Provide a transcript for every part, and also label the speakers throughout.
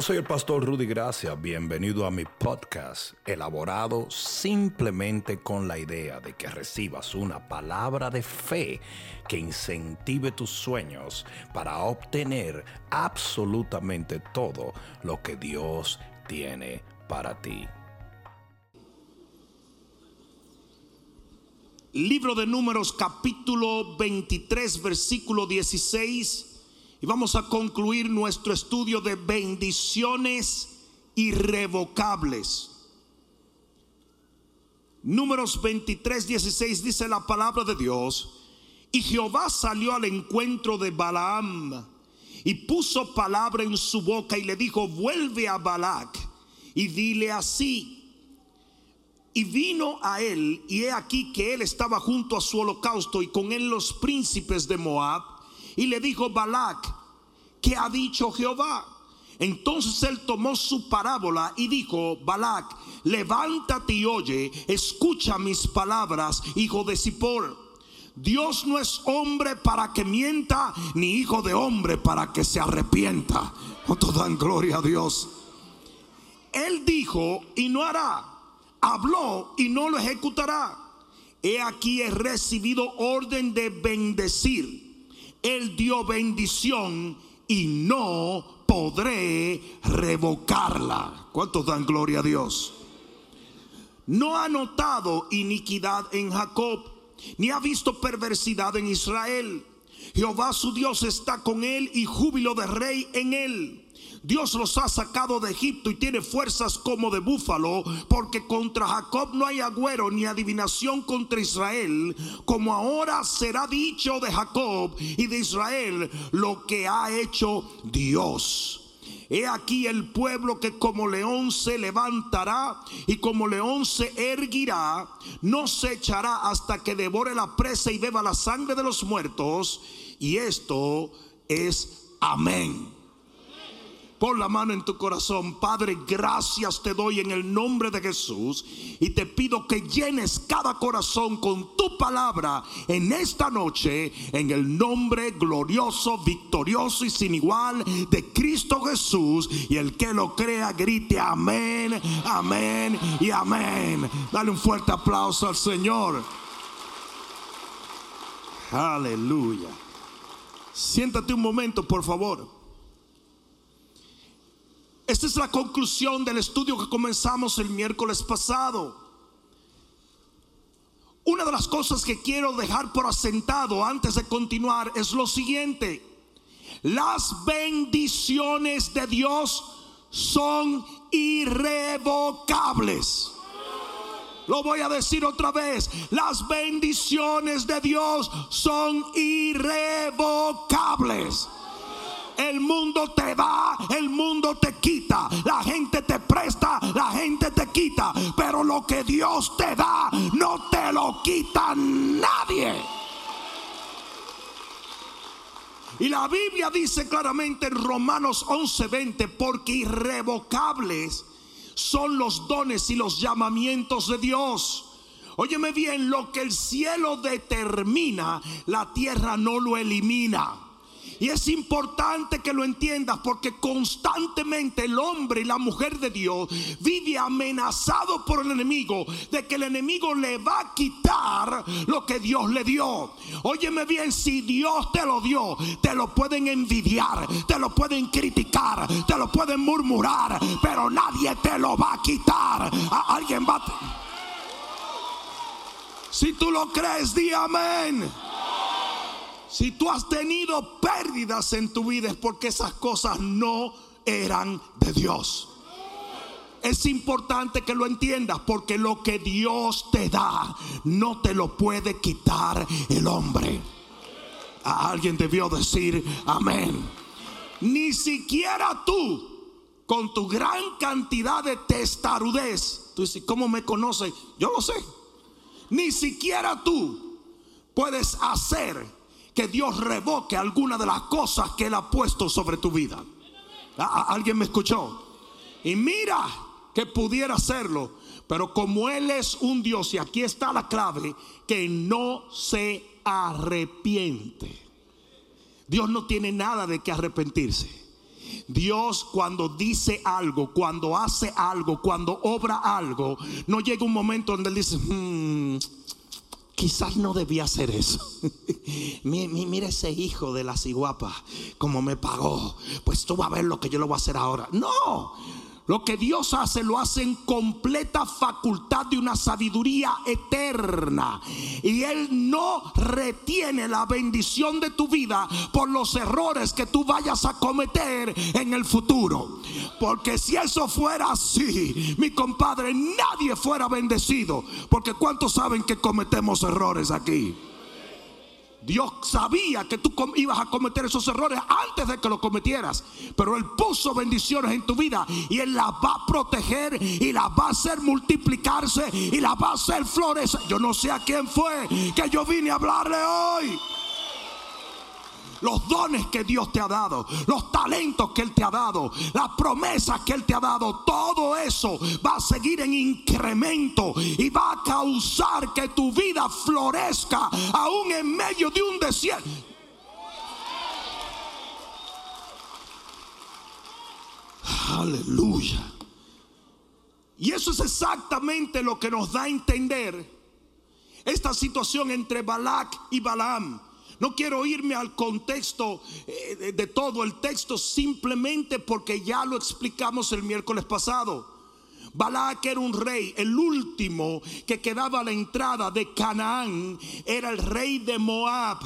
Speaker 1: Soy el pastor Rudy Gracia. Bienvenido a mi podcast, elaborado simplemente con la idea de que recibas una palabra de fe que incentive tus sueños para obtener absolutamente todo lo que Dios tiene para ti.
Speaker 2: Libro de Números capítulo 23 versículo 16 y vamos a concluir nuestro estudio de bendiciones irrevocables. Números 23, 16 dice la palabra de Dios. Y Jehová salió al encuentro de Balaam y puso palabra en su boca y le dijo, vuelve a Balac y dile así. Y vino a él, y he aquí que él estaba junto a su holocausto y con él los príncipes de Moab y le dijo Balac, ¿qué ha dicho Jehová? Entonces él tomó su parábola y dijo, Balac, levántate y oye, escucha mis palabras, hijo de Zippor. Dios no es hombre para que mienta, ni hijo de hombre para que se arrepienta. ¿Cuánto dan gloria a Dios? Él dijo y no hará. Habló y no lo ejecutará. He aquí he recibido orden de bendecir él dio bendición y no podré revocarla. ¿Cuántos dan gloria a Dios? No ha notado iniquidad en Jacob, ni ha visto perversidad en Israel. Jehová su Dios está con él y júbilo de rey en él. Dios los ha sacado de Egipto y tiene fuerzas como de búfalo, porque contra Jacob no hay agüero ni adivinación contra Israel, como ahora será dicho de Jacob y de Israel lo que ha hecho Dios. He aquí el pueblo que como león se levantará y como león se erguirá, no se echará hasta que devore la presa y beba la sangre de los muertos. Y esto es amén. Pon la mano en tu corazón. Padre, gracias te doy en el nombre de Jesús. Y te pido que llenes cada corazón con tu palabra en esta noche. En el nombre glorioso, victorioso y sin igual de Cristo Jesús. Y el que lo crea, grite amén, amén y amén. Dale un fuerte aplauso al Señor. Aleluya. Siéntate un momento, por favor. Esta es la conclusión del estudio que comenzamos el miércoles pasado. Una de las cosas que quiero dejar por asentado antes de continuar es lo siguiente. Las bendiciones de Dios son irrevocables. Lo voy a decir otra vez. Las bendiciones de Dios son irrevocables. El mundo te da, el mundo te quita, la gente te presta, la gente te quita, pero lo que Dios te da no te lo quita nadie. Y la Biblia dice claramente en Romanos 11:20, porque irrevocables son los dones y los llamamientos de Dios. Óyeme bien, lo que el cielo determina, la tierra no lo elimina. Y es importante que lo entiendas porque constantemente el hombre y la mujer de Dios vive amenazado por el enemigo de que el enemigo le va a quitar lo que Dios le dio. Óyeme bien, si Dios te lo dio, te lo pueden envidiar, te lo pueden criticar, te lo pueden murmurar, pero nadie te lo va a quitar. Alguien va a... Si tú lo crees, di amén. Si tú has tenido pérdidas en tu vida es porque esas cosas no eran de Dios. Es importante que lo entiendas porque lo que Dios te da no te lo puede quitar el hombre. A alguien debió decir amén. Ni siquiera tú, con tu gran cantidad de testarudez, tú dices, ¿cómo me conoces? Yo lo sé. Ni siquiera tú puedes hacer que Dios revoque alguna de las cosas que Él ha puesto sobre tu vida. ¿Alguien me escuchó? Y mira que pudiera hacerlo, pero como Él es un Dios, y aquí está la clave, que no se arrepiente. Dios no tiene nada de que arrepentirse. Dios cuando dice algo, cuando hace algo, cuando obra algo, no llega un momento donde Él dice, hmm, quizás no debía hacer eso. Mira ese hijo de la ciguapa, como me pagó. Pues tú vas a ver lo que yo le voy a hacer ahora. No, lo que Dios hace lo hace en completa facultad de una sabiduría eterna. Y Él no retiene la bendición de tu vida por los errores que tú vayas a cometer en el futuro. Porque si eso fuera así, mi compadre, nadie fuera bendecido. Porque ¿cuántos saben que cometemos errores aquí? Dios sabía que tú ibas a cometer esos errores antes de que los cometieras. Pero Él puso bendiciones en tu vida y Él las va a proteger y las va a hacer multiplicarse y las va a hacer florecer. Yo no sé a quién fue que yo vine a hablarle hoy los dones que Dios te ha dado, los talentos que Él te ha dado, las promesas que Él te ha dado, todo eso va a seguir en incremento y va a causar que tu vida florezca aún en medio de un desierto. Aleluya. Y eso es exactamente lo que nos da a entender esta situación entre Balac y Balaam. No quiero irme al contexto eh, de todo el texto simplemente porque ya lo explicamos el miércoles pasado. Balac era un rey, el último que quedaba a la entrada de Canaán era el rey de Moab.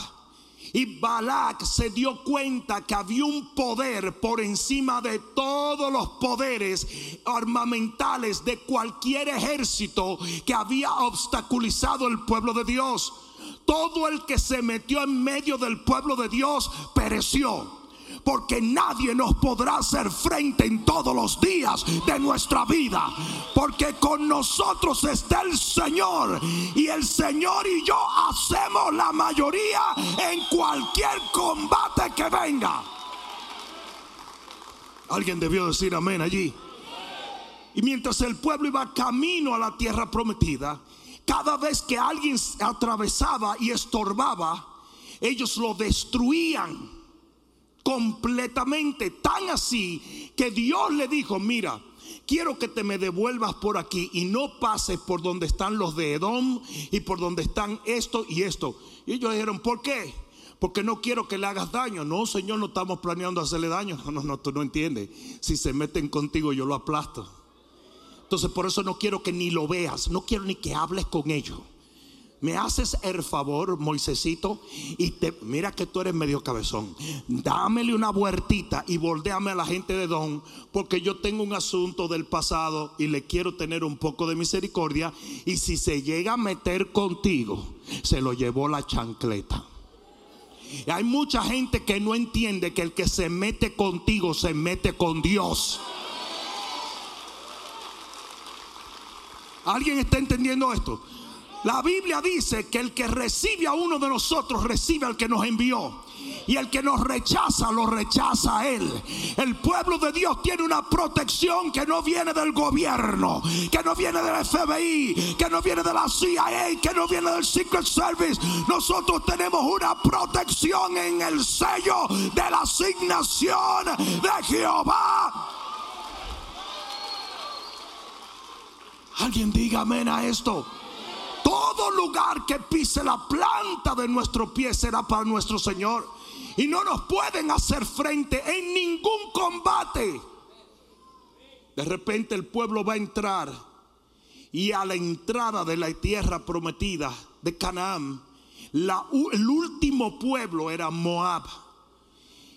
Speaker 2: Y Balac se dio cuenta que había un poder por encima de todos los poderes armamentales de cualquier ejército que había obstaculizado el pueblo de Dios todo el que se metió en medio del pueblo de Dios pereció porque nadie nos podrá hacer frente en todos los días de nuestra vida. Porque con nosotros está el Señor y el Señor y yo hacemos la mayoría en cualquier combate que venga. Alguien debió decir amén allí. Y mientras el pueblo iba camino a la tierra prometida, cada vez que alguien atravesaba y estorbaba, ellos lo destruían completamente. Tan así que Dios le dijo, mira, quiero que te me devuelvas por aquí y no pases por donde están los de Edom y por donde están esto y esto. Y ellos dijeron, ¿por qué? Porque no quiero que le hagas daño. No, Señor, no estamos planeando hacerle daño. No, no, no, tú no entiendes. Si se meten contigo, yo lo aplasto. Entonces por eso no quiero que ni lo veas, no quiero ni que hables con ellos. Me haces el favor, Moisésito, y te mira que tú eres medio cabezón. Dámele una vueltita y volteame a la gente de Don, porque yo tengo un asunto del pasado y le quiero tener un poco de misericordia. Y si se llega a meter contigo, se lo llevó la chancleta. Hay mucha gente que no entiende que el que se mete contigo se mete con Dios. ¿Alguien está entendiendo esto? La Biblia dice que el que recibe a uno de nosotros recibe al que nos envió. Y el que nos rechaza, lo rechaza a Él. El pueblo de Dios tiene una protección que no viene del gobierno, que no viene del FBI, que no viene de la CIA, que no viene del Secret Service. Nosotros tenemos una protección en el sello de la asignación de Jehová. Alguien diga amén a esto. Todo lugar que pise la planta de nuestro pie será para nuestro Señor. Y no nos pueden hacer frente en ningún combate. De repente el pueblo va a entrar. Y a la entrada de la tierra prometida de Canaán, el último pueblo era Moab.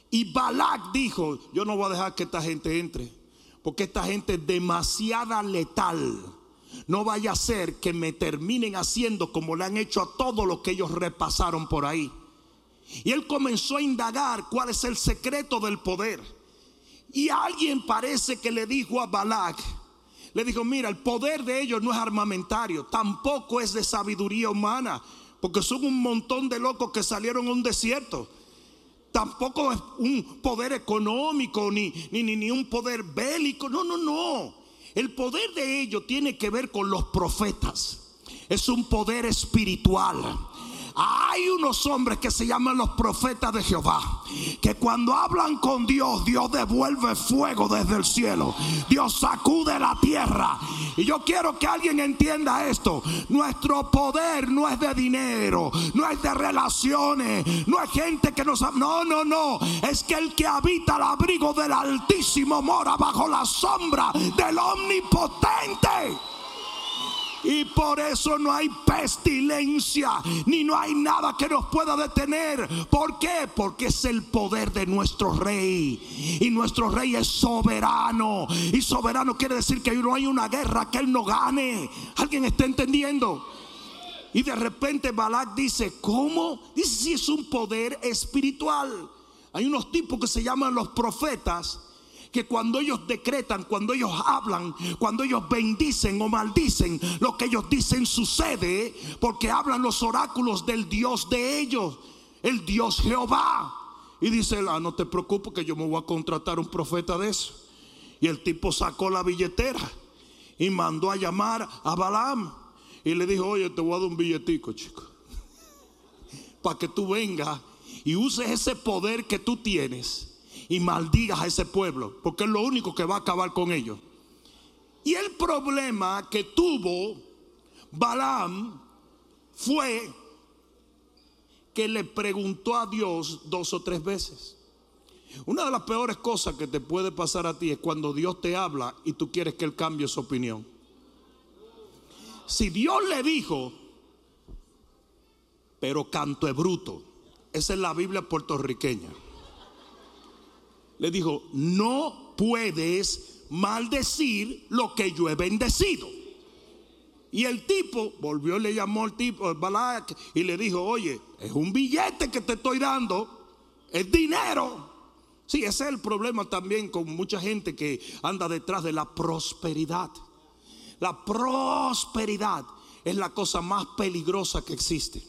Speaker 2: Y Balak dijo, yo no voy a dejar que esta gente entre, porque esta gente es demasiada letal no vaya a ser que me terminen haciendo como le han hecho a todos los que ellos repasaron por ahí. Y él comenzó a indagar cuál es el secreto del poder. Y alguien parece que le dijo a Balak, le dijo, mira, el poder de ellos no es armamentario, tampoco es de sabiduría humana, porque son un montón de locos que salieron a un desierto. Tampoco es un poder económico ni, ni, ni un poder bélico, no, no, no. El poder de ellos tiene que ver con los profetas. Es un poder espiritual. Hay unos hombres que se llaman los profetas de Jehová, que cuando hablan con Dios, Dios devuelve fuego desde el cielo, Dios sacude la tierra. Y yo quiero que alguien entienda esto, nuestro poder no es de dinero, no es de relaciones, no es gente que nos... No, no, no, es que el que habita al abrigo del Altísimo mora bajo la sombra del Omnipotente. Y por eso no hay pestilencia, ni no hay nada que nos pueda detener. ¿Por qué? Porque es el poder de nuestro rey. Y nuestro rey es soberano. Y soberano quiere decir que no hay una guerra que él no gane. ¿Alguien está entendiendo? Y de repente Balak dice, ¿cómo? Dice si es un poder espiritual. Hay unos tipos que se llaman los profetas que cuando ellos decretan, cuando ellos hablan, cuando ellos bendicen o maldicen, lo que ellos dicen sucede porque hablan los oráculos del Dios de ellos, el Dios Jehová. Y dice, ah, no te preocupes que yo me voy a contratar un profeta de eso. Y el tipo sacó la billetera y mandó a llamar a Balaam. Y le dijo, oye, te voy a dar un billetico, chico. Para que tú vengas y uses ese poder que tú tienes y maldigas a ese pueblo, porque es lo único que va a acabar con ellos. Y el problema que tuvo Balaam fue que le preguntó a Dios dos o tres veces. Una de las peores cosas que te puede pasar a ti es cuando Dios te habla y tú quieres que Él cambie su opinión. Si Dios le dijo, pero canto es bruto, esa es la Biblia puertorriqueña le dijo, no puedes maldecir lo que yo he bendecido. Y el tipo volvió y le llamó al tipo, Balak, y le dijo, oye, es un billete que te estoy dando, es dinero. Sí, ese es el problema también con mucha gente que anda detrás de la prosperidad. La prosperidad es la cosa más peligrosa que existe.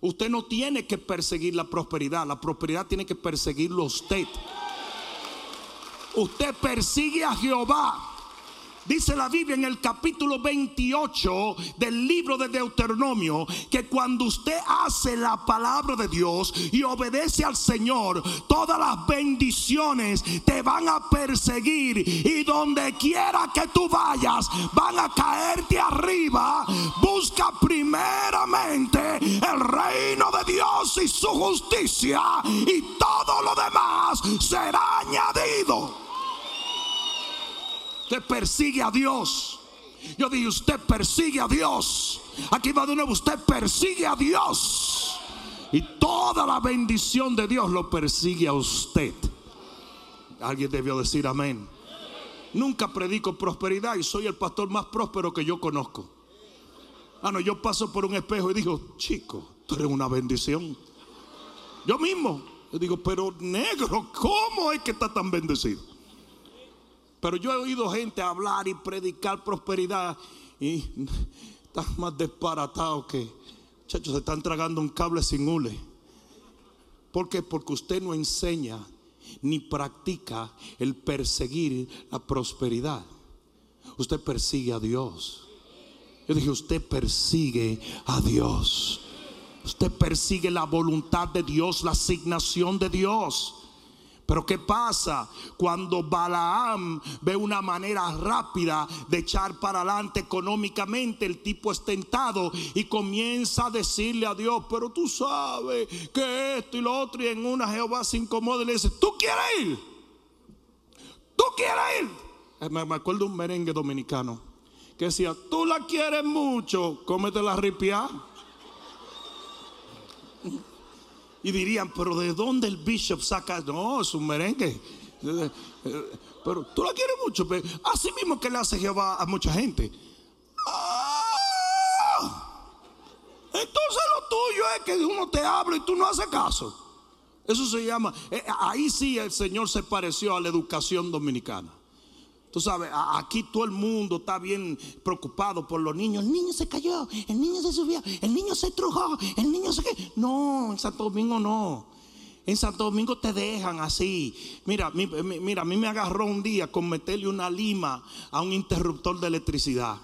Speaker 2: Usted no tiene que perseguir la prosperidad, la prosperidad tiene que perseguirlo usted. Usted persigue a Jehová. Dice la Biblia en el capítulo 28 del libro de Deuteronomio que cuando usted hace la palabra de Dios y obedece al Señor, todas las bendiciones te van a perseguir y donde quiera que tú vayas van a caerte arriba. Busca primeramente el reino de Dios y su justicia y todo lo demás será añadido. Usted persigue a Dios. Yo dije, usted persigue a Dios. Aquí va de nuevo, usted persigue a Dios. Y toda la bendición de Dios lo persigue a usted. Alguien debió decir amén. Nunca predico prosperidad y soy el pastor más próspero que yo conozco. Ah, no, yo paso por un espejo y digo, chico, tú eres una bendición. Yo mismo, yo digo, pero negro, ¿cómo es que está tan bendecido? Pero yo he oído gente hablar y predicar prosperidad y están más disparatados que, muchachos, se están tragando un cable sin hule. ¿Por qué? Porque usted no enseña ni practica el perseguir la prosperidad. Usted persigue a Dios. Yo dije, usted persigue a Dios. Usted persigue la voluntad de Dios, la asignación de Dios. Pero ¿qué pasa cuando Balaam ve una manera rápida de echar para adelante económicamente? El tipo es tentado y comienza a decirle a Dios, pero tú sabes que esto y lo otro y en una Jehová se incomoda y le dice, ¿tú quieres ir? ¿Tú quieres ir? Eh, me acuerdo de un merengue dominicano que decía, tú la quieres mucho, cómete la ripia. Y dirían, pero ¿de dónde el bishop saca? No, es un merengue. Pero tú la quieres mucho. Pero así mismo que le hace Jehová a mucha gente. Ah, entonces lo tuyo es que uno te habla y tú no haces caso. Eso se llama, eh, ahí sí el Señor se pareció a la educación dominicana. Tú sabes, aquí todo el mundo está bien preocupado por los niños. El niño se cayó, el niño se subió, el niño se trujó, el niño se... No, en Santo Domingo no. En Santo Domingo te dejan así. Mira, mira, a mí me agarró un día con meterle una lima a un interruptor de electricidad.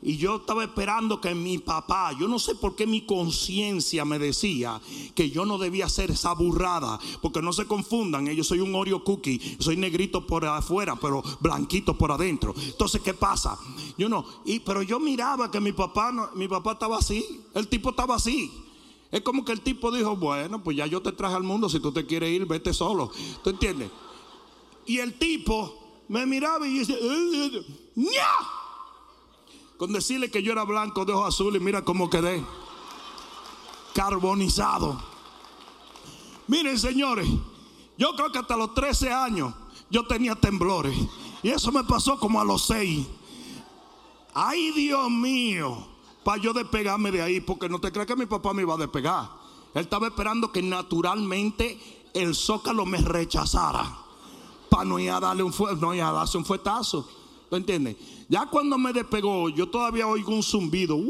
Speaker 2: Y yo estaba esperando que mi papá, yo no sé por qué mi conciencia me decía que yo no debía hacer esa burrada, porque no se confundan, yo soy un Oreo cookie, soy negrito por afuera, pero blanquito por adentro. Entonces, ¿qué pasa? Yo no, pero yo miraba que mi papá, mi papá estaba así, el tipo estaba así. Es como que el tipo dijo, bueno, pues ya yo te traje al mundo, si tú te quieres ir, vete solo. ¿Tú entiendes? Y el tipo me miraba y dice, ¡Nya! Con decirle que yo era blanco de ojos azules, mira cómo quedé. Carbonizado. Miren, señores, yo creo que hasta los 13 años yo tenía temblores. Y eso me pasó como a los 6. Ay, Dios mío, para yo despegarme de ahí, porque no te creas que mi papá me iba a despegar. Él estaba esperando que naturalmente el zócalo me rechazara. Para no ir a darle un, no ir a darse un fuetazo. ¿Tú entiendes? Ya cuando me despegó, yo todavía oigo un zumbido.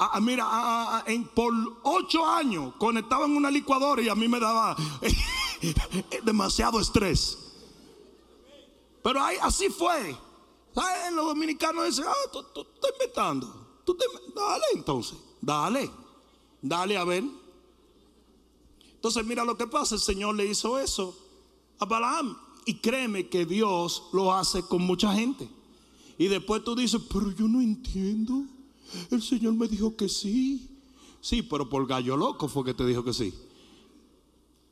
Speaker 2: Ah, ah, mira, ah, en, por ocho años conectaba en una licuadora y a mí me daba demasiado estrés. Pero ahí, así fue. ¿Sabes? Los dominicanos dicen, ah, tú, tú, estás inventando. Tú dale entonces, dale, dale a ver. Entonces mira lo que pasa, el Señor le hizo eso a Balaam. Y créeme que Dios lo hace con mucha gente. Y después tú dices, pero yo no entiendo. El Señor me dijo que sí. Sí, pero por gallo loco fue que te dijo que sí.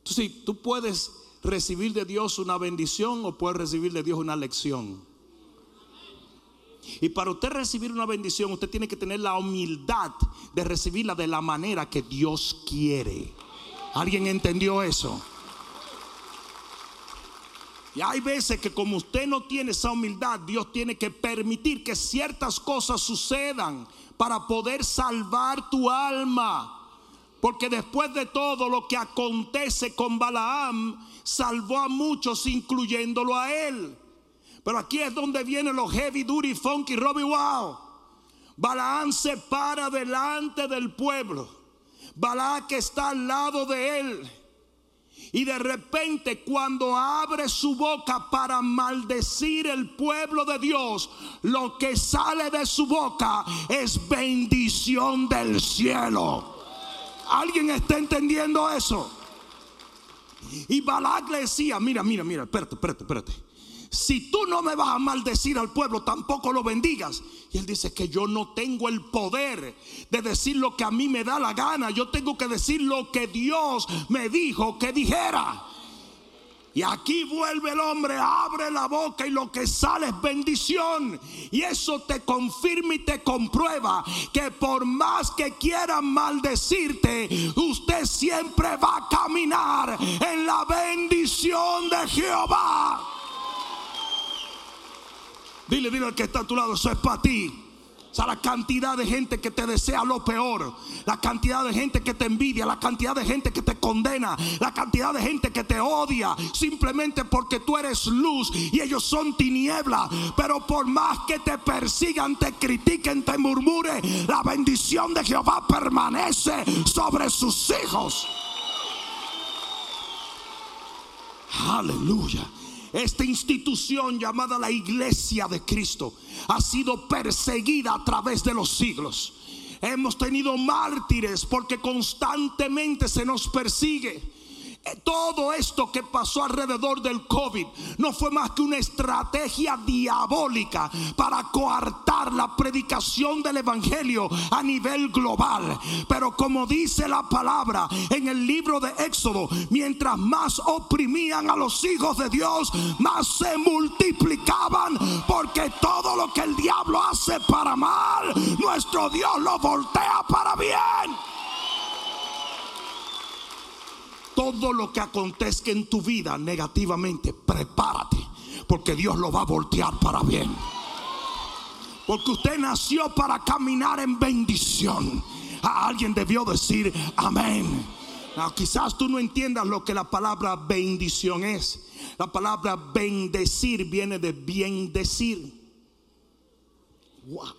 Speaker 2: Entonces, tú puedes recibir de Dios una bendición o puedes recibir de Dios una lección. Y para usted recibir una bendición, usted tiene que tener la humildad de recibirla de la manera que Dios quiere. ¿Alguien entendió eso? Y hay veces que como usted no tiene esa humildad, Dios tiene que permitir que ciertas cosas sucedan para poder salvar tu alma. Porque después de todo lo que acontece con Balaam, salvó a muchos, incluyéndolo a él. Pero aquí es donde vienen los heavy duty, funky, Robbie Wow. Balaam se para delante del pueblo. Balaam que está al lado de él y de repente cuando abre su boca para maldecir el pueblo de Dios, lo que sale de su boca es bendición del cielo. ¿Alguien está entendiendo eso? Y Balak le decía, mira, mira, mira, espérate, espérate, espérate si tú no me vas a maldecir al pueblo, tampoco lo bendigas. Y él dice que yo no tengo el poder de decir lo que a mí me da la gana. Yo tengo que decir lo que Dios me dijo que dijera. Y aquí vuelve el hombre, abre la boca y lo que sale es bendición. Y eso te confirma y te comprueba que por más que quieran maldecirte, usted siempre va a caminar en la bendición de Jehová. Dile, dile al que está a tu lado, eso es para ti. O sea, la cantidad de gente que te desea lo peor, la cantidad de gente que te envidia, la cantidad de gente que te condena, la cantidad de gente que te odia, simplemente porque tú eres luz y ellos son tiniebla. Pero por más que te persigan, te critiquen, te murmuren, la bendición de Jehová permanece sobre sus hijos. Aleluya. Esta institución llamada la iglesia de Cristo ha sido perseguida a través de los siglos. Hemos tenido mártires porque constantemente se nos persigue. Todo esto que pasó alrededor del COVID no fue más que una estrategia diabólica para coartar la predicación del Evangelio a nivel global. Pero como dice la palabra en el libro de Éxodo, mientras más oprimían a los hijos de Dios, más se multiplicaban. Porque todo lo que el diablo hace para mal, nuestro Dios lo voltea para bien. Todo lo que acontezca en tu vida negativamente, prepárate, porque Dios lo va a voltear para bien. Porque usted nació para caminar en bendición. A alguien debió decir amén. quizás tú no entiendas lo que la palabra bendición es. La palabra bendecir viene de bien decir. Wow.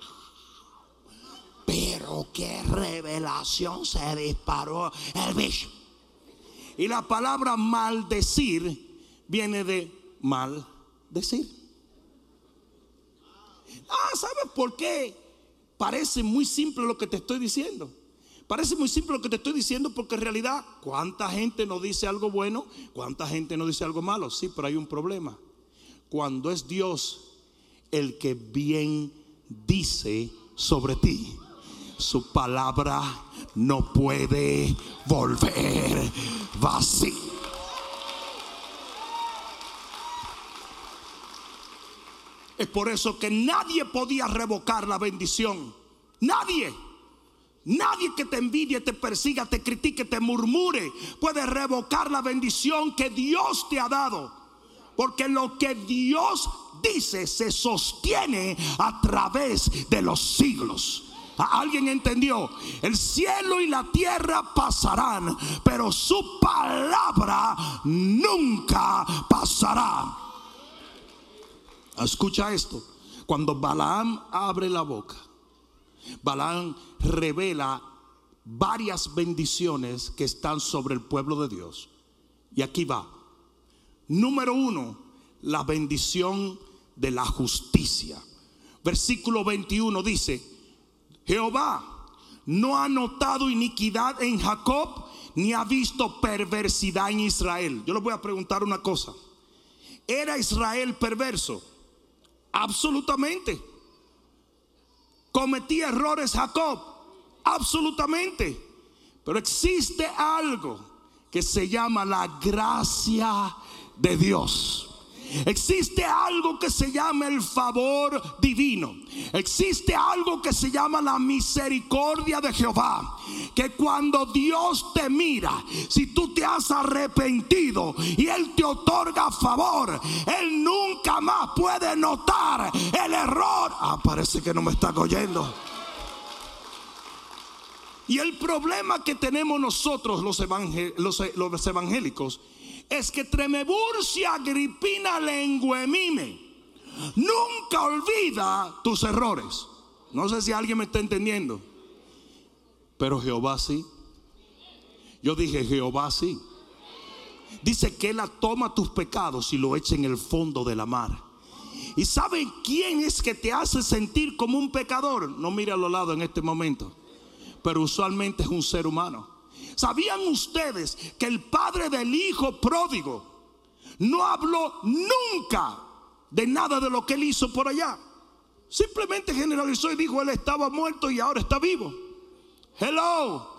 Speaker 2: Pero qué revelación se disparó el bicho. Y la palabra maldecir viene de maldecir. Ah, ¿sabes por qué? Parece muy simple lo que te estoy diciendo. Parece muy simple lo que te estoy diciendo porque en realidad, ¿cuánta gente nos dice algo bueno? ¿Cuánta gente nos dice algo malo? Sí, pero hay un problema. Cuando es Dios el que bien dice sobre ti, su palabra no puede volver vacía. Es por eso que nadie podía revocar la bendición. Nadie. Nadie que te envidie, te persiga, te critique, te murmure puede revocar la bendición que Dios te ha dado. Porque lo que Dios dice se sostiene a través de los siglos. ¿Alguien entendió? El cielo y la tierra pasarán, pero su palabra nunca pasará. Escucha esto. Cuando Balaam abre la boca, Balaam revela varias bendiciones que están sobre el pueblo de Dios. Y aquí va. Número uno, la bendición de la justicia. Versículo 21 dice, Jehová no ha notado iniquidad en Jacob, ni ha visto perversidad en Israel. Yo les voy a preguntar una cosa. ¿Era Israel perverso? Absolutamente. ¿Cometía errores Jacob? Absolutamente. Pero existe algo que se llama la gracia de Dios. Existe algo que se llama el favor divino. Existe algo que se llama la misericordia de Jehová. Que cuando Dios te mira, si tú te has arrepentido y Él te otorga favor, Él nunca más puede notar el error. Ah, parece que no me está oyendo. Y el problema que tenemos nosotros los, los evangélicos es que Tremeburcia Agripina Lenguemime nunca olvida tus errores. No sé si alguien me está entendiendo, pero Jehová sí. Yo dije, Jehová sí. Dice que Él toma tus pecados y lo echa en el fondo de la mar. ¿Y saben quién es que te hace sentir como un pecador? No mire a los lados en este momento, pero usualmente es un ser humano. ¿Sabían ustedes que el padre del hijo pródigo no habló nunca de nada de lo que él hizo por allá? Simplemente generalizó y dijo, él estaba muerto y ahora está vivo. Hello.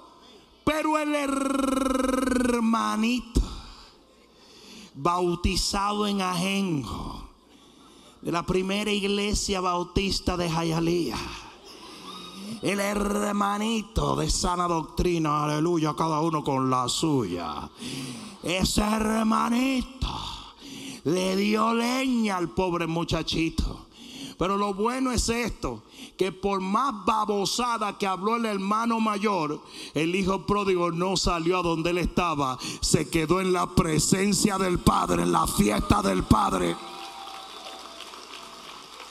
Speaker 2: Pero el hermanito bautizado en Ajenjo de la primera iglesia bautista de Jayalía el hermanito de sana doctrina, aleluya, cada uno con la suya. Ese hermanito le dio leña al pobre muchachito. Pero lo bueno es esto, que por más babosada que habló el hermano mayor, el hijo pródigo no salió a donde él estaba, se quedó en la presencia del Padre, en la fiesta del Padre.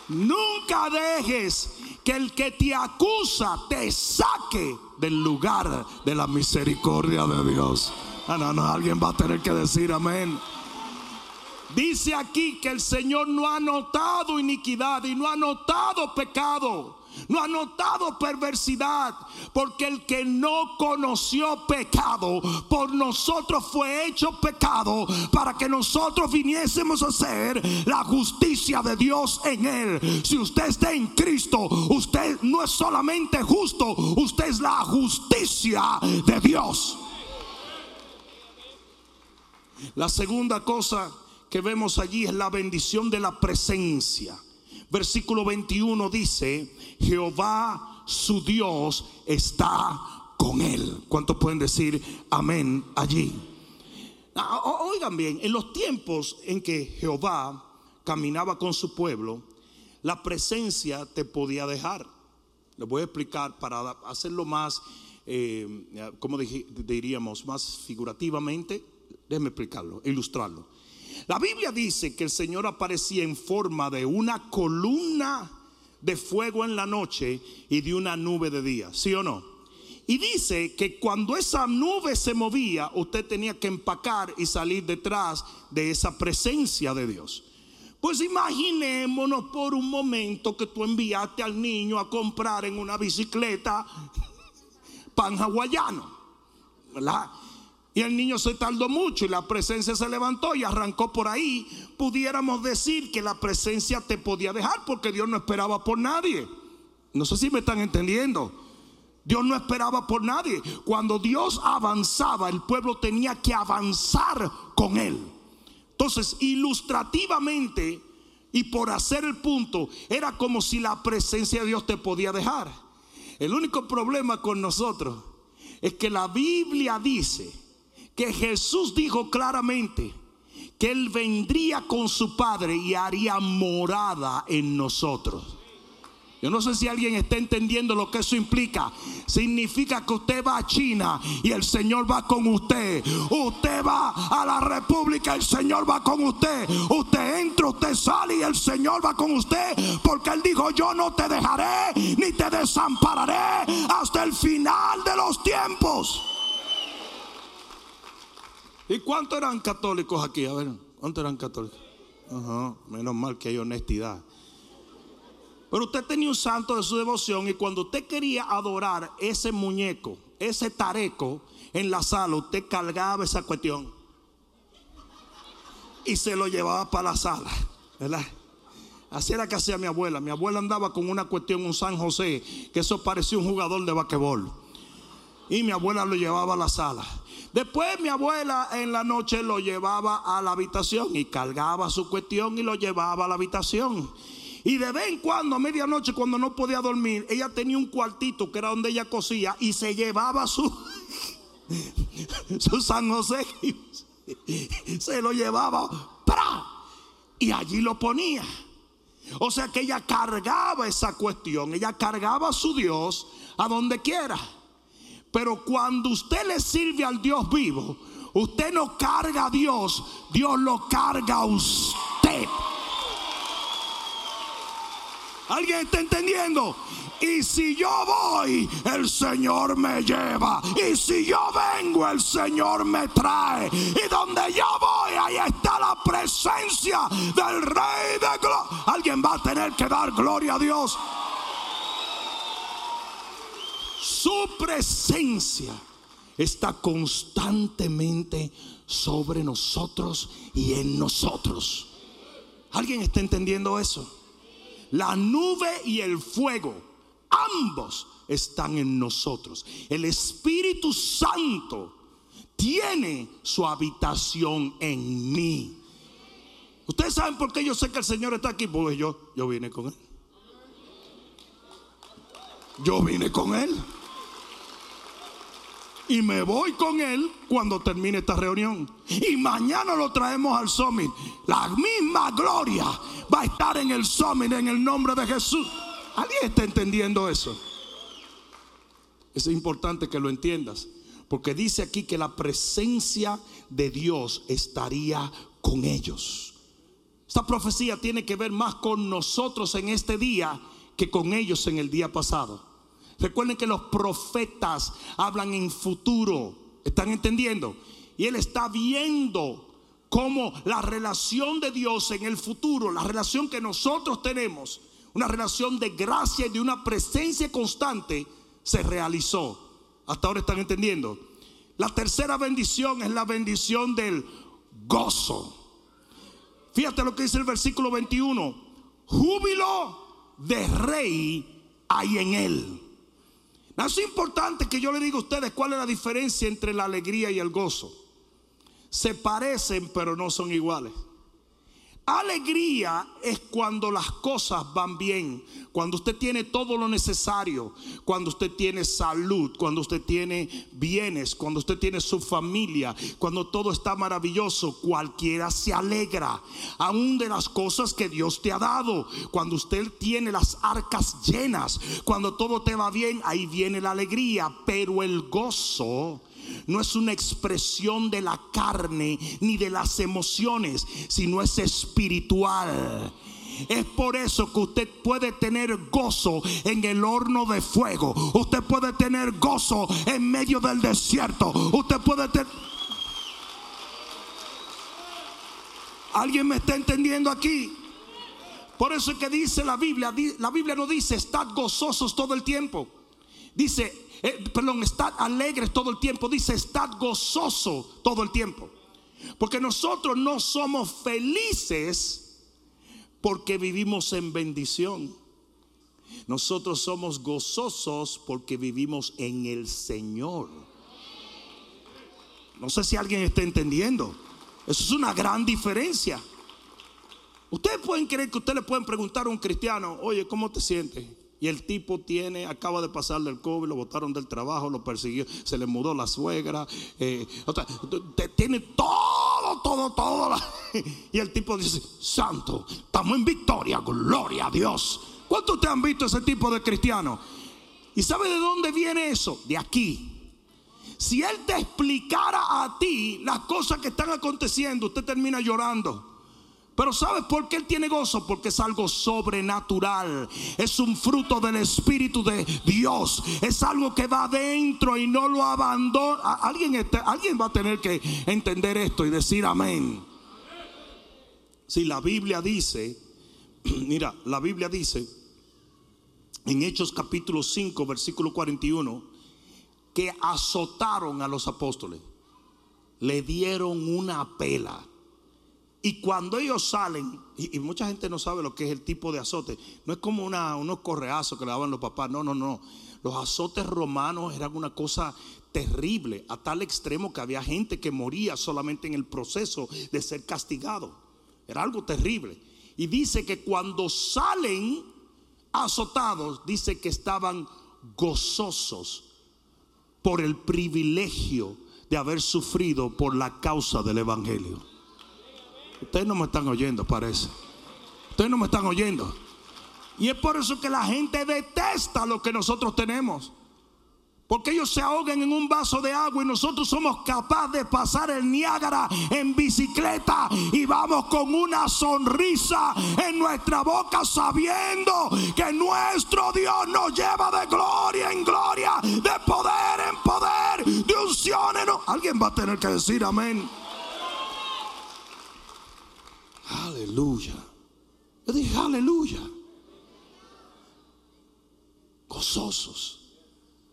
Speaker 2: Nunca dejes que el que te acusa te saque del lugar de la misericordia de Dios. Ah, no, alguien va a tener que decir amén. Dice aquí que el Señor no ha notado iniquidad y no ha notado pecado no ha notado perversidad, porque el que no conoció pecado, por nosotros fue hecho pecado, para que nosotros viniésemos a hacer la justicia de Dios en él. Si usted está en Cristo, usted no es solamente justo, usted es la justicia de Dios. La segunda cosa que vemos allí es la bendición de la presencia. Versículo 21 dice, Jehová su Dios está con él. ¿Cuántos pueden decir amén allí? Ah, oigan bien, en los tiempos en que Jehová caminaba con su pueblo, la presencia te podía dejar. Les voy a explicar para hacerlo más, eh, como diríamos, más figurativamente. Déjenme explicarlo, ilustrarlo. La Biblia dice que el Señor aparecía en forma de una columna de fuego en la noche y de una nube de día, ¿sí o no? Y dice que cuando esa nube se movía, usted tenía que empacar y salir detrás de esa presencia de Dios. Pues imaginémonos por un momento que tú enviaste al niño a comprar en una bicicleta pan hawaiano, ¿verdad? Y el niño se tardó mucho y la presencia se levantó y arrancó por ahí. Pudiéramos decir que la presencia te podía dejar porque Dios no esperaba por nadie. No sé si me están entendiendo. Dios no esperaba por nadie. Cuando Dios avanzaba, el pueblo tenía que avanzar con él. Entonces, ilustrativamente y por hacer el punto, era como si la presencia de Dios te podía dejar. El único problema con nosotros es que la Biblia dice que Jesús dijo claramente que Él vendría con su Padre y haría morada en nosotros. Yo no sé si alguien está entendiendo lo que eso implica. Significa que usted va a China y el Señor va con usted. Usted va a la República, el Señor va con usted. Usted entra, usted sale y el Señor va con usted. Porque Él dijo, yo no te dejaré ni te desampararé hasta el final de los tiempos. ¿Y cuántos eran católicos aquí? A ver, ¿cuántos eran católicos? Ajá, menos mal que hay honestidad. Pero usted tenía un santo de su devoción y cuando usted quería adorar ese muñeco, ese tareco en la sala, usted cargaba esa cuestión y se lo llevaba para la sala, ¿verdad? Así era que hacía mi abuela. Mi abuela andaba con una cuestión, un San José, que eso parecía un jugador de basquetbol. Y mi abuela lo llevaba a la sala. Después mi abuela en la noche lo llevaba a la habitación y cargaba su cuestión y lo llevaba a la habitación. Y de vez en cuando, a medianoche, cuando no podía dormir, ella tenía un cuartito que era donde ella cosía y se llevaba su, su San José. Se lo llevaba ¡pra! y allí lo ponía. O sea que ella cargaba esa cuestión, ella cargaba a su Dios a donde quiera. Pero cuando usted le sirve al Dios vivo, usted no carga a Dios, Dios lo carga a usted. ¿Alguien está entendiendo? Y si yo voy, el Señor me lleva. Y si yo vengo, el Señor me trae. Y donde yo voy, ahí está la presencia del Rey de Gloria. Alguien va a tener que dar gloria a Dios. Su presencia está constantemente sobre nosotros y en nosotros. ¿Alguien está entendiendo eso? La nube y el fuego, ambos están en nosotros. El Espíritu Santo tiene su habitación en mí. Ustedes saben por qué yo sé que el Señor está aquí, porque yo, yo vine con Él. Yo vine con Él. Y me voy con Él cuando termine esta reunión. Y mañana lo traemos al summit. La misma gloria va a estar en el summit en el nombre de Jesús. ¿Alguien está entendiendo eso? Es importante que lo entiendas. Porque dice aquí que la presencia de Dios estaría con ellos. Esta profecía tiene que ver más con nosotros en este día que con ellos en el día pasado. Recuerden que los profetas hablan en futuro. ¿Están entendiendo? Y él está viendo cómo la relación de Dios en el futuro, la relación que nosotros tenemos, una relación de gracia y de una presencia constante, se realizó. Hasta ahora están entendiendo. La tercera bendición es la bendición del gozo. Fíjate lo que dice el versículo 21. Júbilo de rey hay en él. Es importante que yo le diga a ustedes cuál es la diferencia entre la alegría y el gozo. Se parecen pero no son iguales. Alegría es cuando las cosas van bien, cuando usted tiene todo lo necesario, cuando usted tiene salud, cuando usted tiene bienes, cuando usted tiene su familia, cuando todo está maravilloso, cualquiera se alegra, aún de las cosas que Dios te ha dado, cuando usted tiene las arcas llenas, cuando todo te va bien, ahí viene la alegría, pero el gozo no es una expresión de la carne ni de las emociones, sino es espiritual. Es por eso que usted puede tener gozo en el horno de fuego. Usted puede tener gozo en medio del desierto. Usted puede tener... ¿Alguien me está entendiendo aquí? Por eso es que dice la Biblia, la Biblia no dice estad gozosos todo el tiempo. Dice, eh, perdón, estad alegres todo el tiempo. Dice, estad gozoso todo el tiempo. Porque nosotros no somos felices porque vivimos en bendición. Nosotros somos gozosos porque vivimos en el Señor. No sé si alguien está entendiendo. Eso es una gran diferencia. Ustedes pueden creer que ustedes le pueden preguntar a un cristiano, oye, ¿cómo te sientes? Y el tipo tiene, acaba de pasar del COVID, lo botaron del trabajo, lo persiguió, se le mudó la suegra, eh, tiene todo, todo, todo. Y el tipo dice, santo, estamos en victoria, gloria a Dios. ¿Cuántos ustedes han visto ese tipo de cristiano? ¿Y sabe de dónde viene eso? De aquí. Si él te explicara a ti las cosas que están aconteciendo, usted termina llorando. Pero ¿sabes por qué él tiene gozo? Porque es algo sobrenatural. Es un fruto del Espíritu de Dios. Es algo que va adentro y no lo abandona. Alguien, alguien va a tener que entender esto y decir amén. Si la Biblia dice, mira, la Biblia dice en Hechos capítulo 5, versículo 41, que azotaron a los apóstoles. Le dieron una pela y cuando ellos salen, y, mucha gente no sabe lo que es el tipo de azote, no es como una, unos correazos que le daban los papás, no, no, no. Los azotes romanos eran una cosa terrible, a tal extremo que había gente que moría solamente en el proceso de ser castigado. Era algo terrible. Y dice que cuando salen azotados, dice que estaban gozosos por el privilegio de haber sufrido por la causa del Evangelio. Ustedes no me están oyendo, parece. Ustedes no me están oyendo. Y es por eso que la gente detesta lo que nosotros tenemos. Porque ellos se ahogan en un vaso de agua y nosotros somos capaces de pasar el Niágara en bicicleta y vamos con una sonrisa en nuestra boca sabiendo que nuestro Dios nos lleva de gloria en gloria, de poder en poder, de unción en... Alguien va a tener que decir amén. Aleluya. Yo dije, aleluya. Gozosos.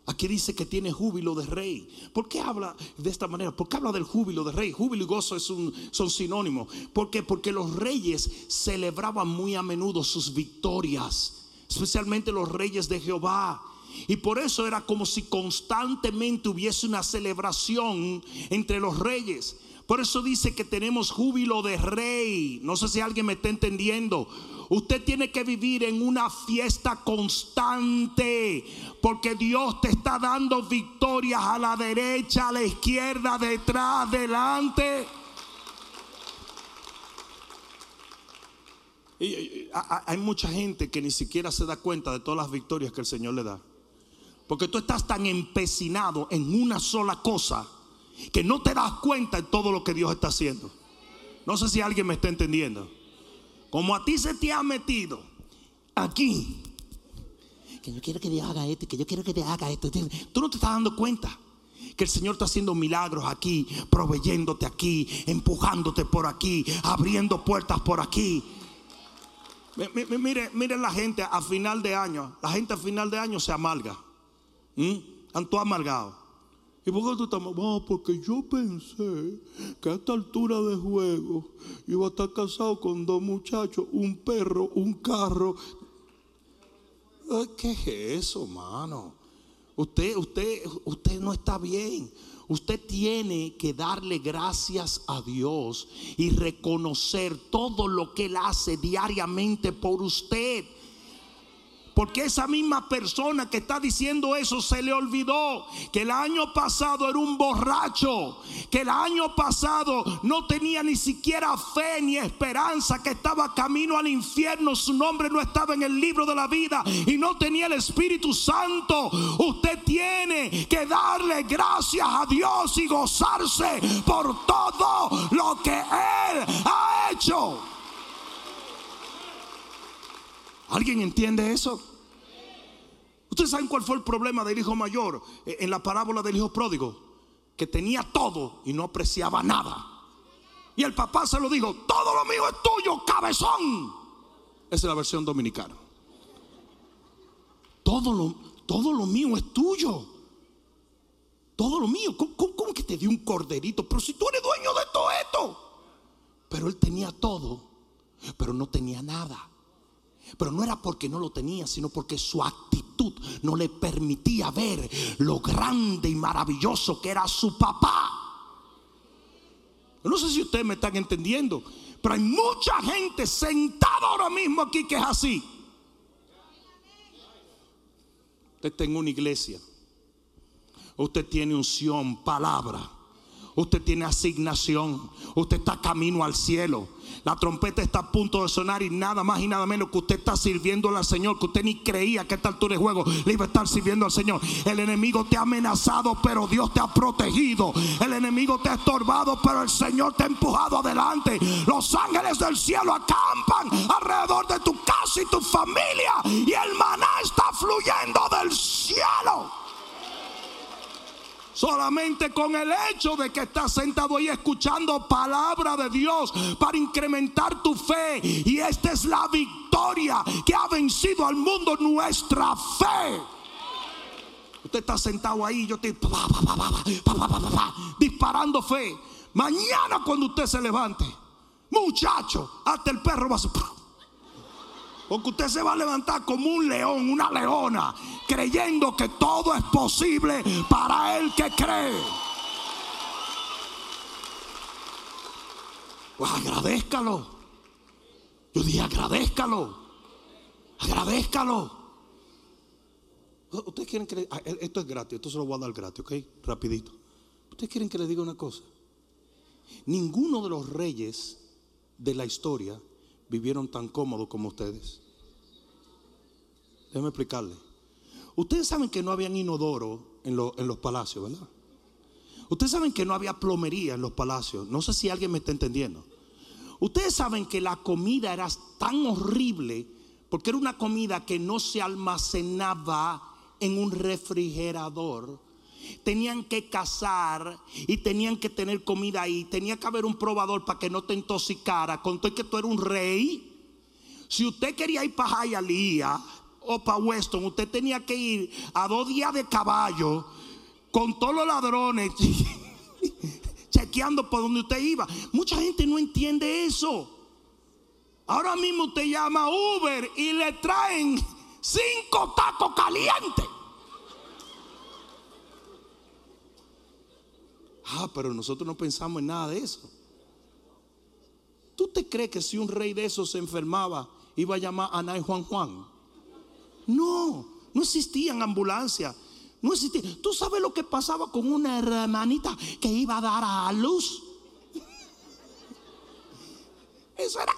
Speaker 2: Aquí dice que tiene júbilo de rey. ¿Por qué habla de esta manera? ¿Por qué habla del júbilo de rey? Júbilo y gozo es un, son sinónimos. ¿Por qué? Porque los reyes celebraban muy a menudo sus victorias, especialmente los reyes de Jehová. Y por eso era como si constantemente hubiese una celebración entre los reyes. Por eso dice que tenemos júbilo de rey. No sé si alguien me está entendiendo. Usted tiene que vivir en una fiesta constante porque Dios te está dando victorias a la derecha, a la izquierda, detrás, delante. Hay mucha gente que ni siquiera se da cuenta de todas las victorias que el Señor le da. Porque tú estás tan empecinado en una sola cosa que no te das cuenta de todo lo que Dios está haciendo. No sé si alguien me está entendiendo. Como a ti se te ha metido aquí, que yo quiero que Dios haga esto, que yo quiero que te haga esto. Tú no te estás dando cuenta que el Señor está haciendo milagros aquí, proveyéndote aquí, empujándote por aquí, abriendo puertas por aquí. Mire, mire la gente a final de año. La gente a final de año se amarga. ¿Mm? Están todos amargados. ¿Y por qué tú estás porque yo pensé que a esta altura de juego iba a estar casado con dos muchachos, un perro, un carro. ¿Qué es eso, mano? Usted, usted, usted no está bien. Usted tiene que darle gracias a Dios y reconocer todo lo que Él hace diariamente por usted. Porque esa misma persona que está diciendo eso se le olvidó que el año pasado era un borracho, que el año pasado no tenía ni siquiera fe ni esperanza, que estaba camino al infierno, su nombre no estaba en el libro de la vida y no tenía el Espíritu Santo. Usted tiene que darle gracias a Dios y gozarse por todo lo que Él ha hecho. ¿Alguien entiende eso? ¿Ustedes saben cuál fue el problema del hijo mayor eh, en la parábola del hijo pródigo? Que tenía todo y no apreciaba nada. Y el papá se lo dijo, todo lo mío es tuyo, cabezón. Esa es la versión dominicana. Todo lo, todo lo mío es tuyo. Todo lo mío. ¿Cómo, cómo- que te dio un corderito? Pero si tú eres dueño de todo esto. Pero él tenía todo, pero no tenía nada. Pero no era porque no lo tenía, sino porque su actitud no le permitía ver lo grande y maravilloso que era su papá. No sé si ustedes me están entendiendo, pero hay mucha gente sentada ahora mismo aquí que es así. Usted está en una iglesia. Usted tiene unción, palabra. Usted tiene asignación. Usted está camino al cielo. La trompeta está a punto de sonar y nada más y nada menos que usted está sirviendo al Señor, que usted ni creía que a esta altura de juego le iba a estar sirviendo al Señor. El enemigo te ha amenazado, pero Dios te ha protegido. El enemigo te ha estorbado, pero el Señor te ha empujado adelante. Los ángeles del cielo acampan alrededor de tu casa y tu familia y el maná está fluyendo del cielo. Solamente con el hecho de que estás sentado ahí escuchando palabra de Dios para incrementar tu fe. Y esta es la victoria que ha vencido al mundo nuestra fe. Usted está sentado ahí, yo estoy disparando fe. Mañana cuando usted se levante, muchacho, hasta el perro va a... Porque usted se va a levantar como un león, una leona, creyendo que todo es posible para el que cree. Pues agradézcalo. Yo dije agradézcalo. Agradézcalo. Ustedes quieren que le- ah, esto es gratis, esto se lo voy a dar gratis, ¿ok? Rapidito. Ustedes quieren que les diga una cosa. Ninguno de los reyes de la historia vivieron tan cómodos como ustedes. Déjenme explicarle. Ustedes saben que no habían inodoro en, lo- en los palacios, ¿verdad? Ustedes saben que no había plomería en los palacios. No sé si alguien me está entendiendo. Ustedes saben que la comida era tan horrible porque era una comida que no se almacenaba en un refrigerador. Tenían que cazar y tenían que tener comida ahí. Tenía que haber un probador para que no te intoxicara. Con todo y que tú eres un rey. Si usted quería ir para Hialeah o para Weston, usted tenía que ir a dos días de caballo con todos los ladrones chequeando por donde usted iba. Mucha gente no entiende eso. Ahora mismo usted llama Uber y le traen cinco tacos calientes. Ah, pero nosotros no pensamos en nada de eso. ¿Tú te crees que si un rey de esos se enfermaba, iba a llamar a Nay Juan Juan? No, no existían ambulancias. No existía. ¿Tú sabes lo que pasaba con una hermanita que iba a dar a luz? Eso era.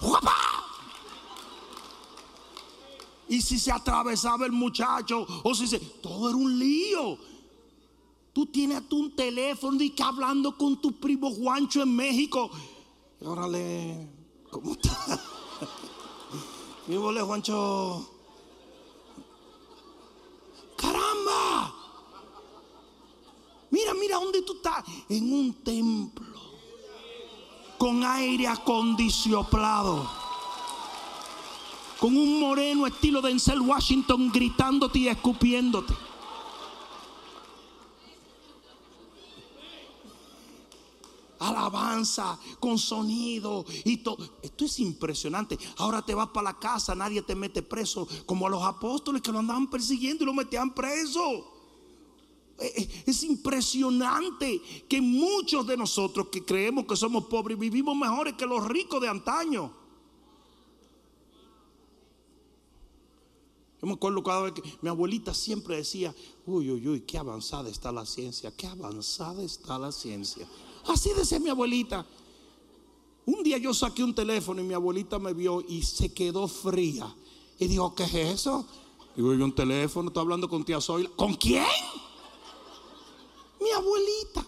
Speaker 2: ¡Guapa! Y si se atravesaba el muchacho, o si se. Todo era un lío. Tú tienes un teléfono y que hablando con tu primo Juancho en México. Y órale, ¿cómo está? Y Juancho. ¡Caramba! Mira, mira dónde tú estás. En un templo. Con aire acondicionado. Con un moreno estilo de Denzel Washington gritándote y escupiéndote. alabanza, con sonido y todo. Esto es impresionante. Ahora te vas para la casa, nadie te mete preso, como a los apóstoles que lo andaban persiguiendo y lo metían preso. Eh, eh, Es impresionante que muchos de nosotros que creemos que somos pobres vivimos mejores que los ricos de antaño. Yo me acuerdo cada vez que mi abuelita siempre decía, uy, uy, uy, qué avanzada está la ciencia, qué avanzada está la ciencia. Así decía mi abuelita. Un día yo saqué un teléfono y mi abuelita me vio y se quedó fría. Y dijo, ¿qué es eso? Digo, yo un teléfono, estoy hablando con tía Zoila. ¿Con quién? Mi abuelita.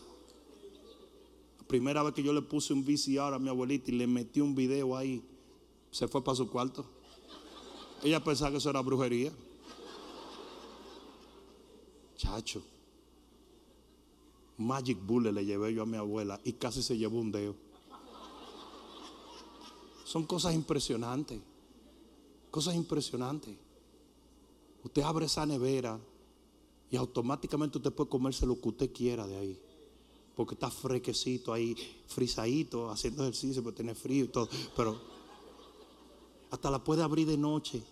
Speaker 2: La primera vez que yo le puse un VCR a mi abuelita y le metí un video ahí, se fue para su cuarto. Ella pensaba que eso era brujería. Chacho. Magic Bullet le llevé yo a mi abuela y casi se llevó un dedo. Son cosas impresionantes. Cosas impresionantes. Usted abre esa nevera y automáticamente usted puede comerse lo que usted quiera de ahí. Porque está fresquecito ahí, frisadito, haciendo ejercicio, porque tiene frío y todo. Pero hasta la puede abrir de noche.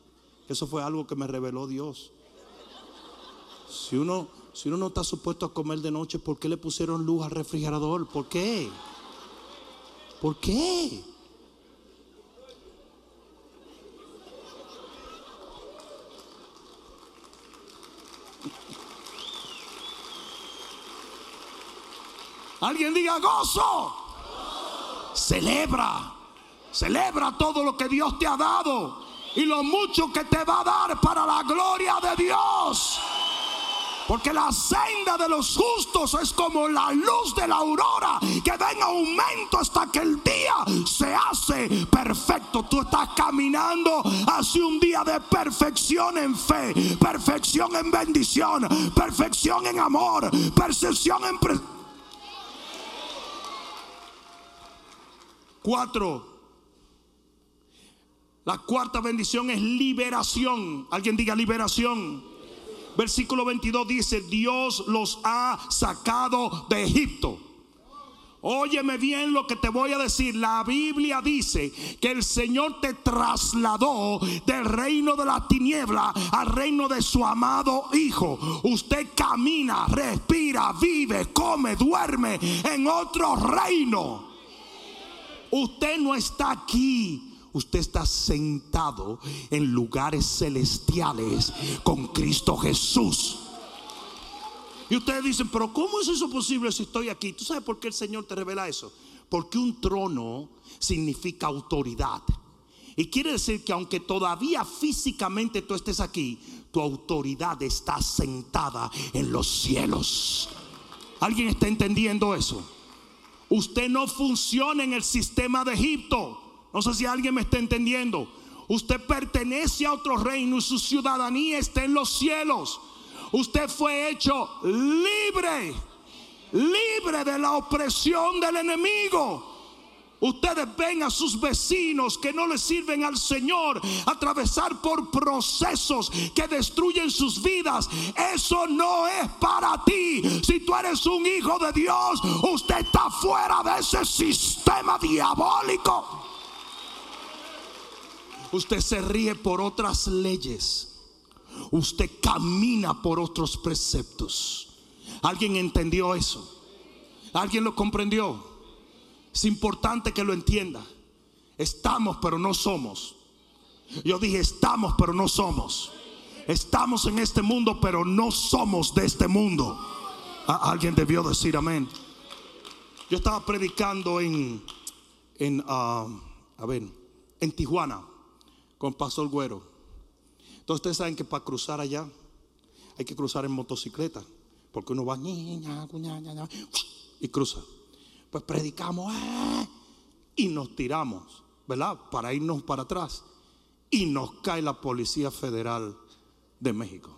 Speaker 2: Eso fue algo que me reveló Dios. Si uno, si uno no está supuesto a comer de noche, ¿por qué le pusieron luz al refrigerador? ¿Por qué? ¿Por qué? Alguien diga gozo. Celebra. Celebra todo lo que Dios te ha dado y lo mucho que te va a dar para la gloria de Dios. Porque la senda de los justos es como la luz de la aurora que va en aumento hasta que el día se hace perfecto. Tú estás caminando hacia un día de perfección en fe, perfección en bendición, perfección en amor, perfección en... Cuatro. La cuarta bendición es liberación. Alguien diga liberación. Versículo 22 dice, Dios los ha sacado de Egipto. Óyeme bien lo que te voy a decir. La Biblia dice que el Señor te trasladó del reino de la tiniebla al reino de su amado Hijo. Usted camina, respira, vive, come, duerme en otro reino. Usted no está aquí. Usted está sentado en lugares celestiales con Cristo Jesús. Y ustedes dicen, pero ¿cómo es eso posible si estoy aquí? ¿Tú sabes por qué el Señor te revela eso? Porque un trono significa autoridad. Y quiere decir que aunque todavía físicamente tú estés aquí, tu autoridad está sentada en los cielos. ¿Alguien está entendiendo eso? Usted no funciona en el sistema de Egipto. No sé si alguien me está entendiendo. Usted pertenece a otro reino y su ciudadanía está en los cielos. Usted fue hecho libre, libre de la opresión del enemigo. Ustedes ven a sus vecinos que no le sirven al Señor atravesar por procesos que destruyen sus vidas. Eso no es para ti. Si tú eres un hijo de Dios, usted está fuera de ese sistema diabólico. Usted se ríe por otras leyes. Usted camina por otros preceptos. ¿Alguien entendió eso? ¿Alguien lo comprendió? Es importante que lo entienda. Estamos pero no somos. Yo dije estamos pero no somos. Estamos en este mundo pero no somos de este mundo. alguien debió decir amén. Yo estaba predicando en, en ah, a ver, en Tijuana con Pastor Güero. Entonces ustedes saben que para cruzar allá hay que cruzar en motocicleta. Porque uno va y cruza pues predicamos eh, y nos tiramos, ¿verdad? Para irnos para atrás. Y nos cae la Policía Federal de México.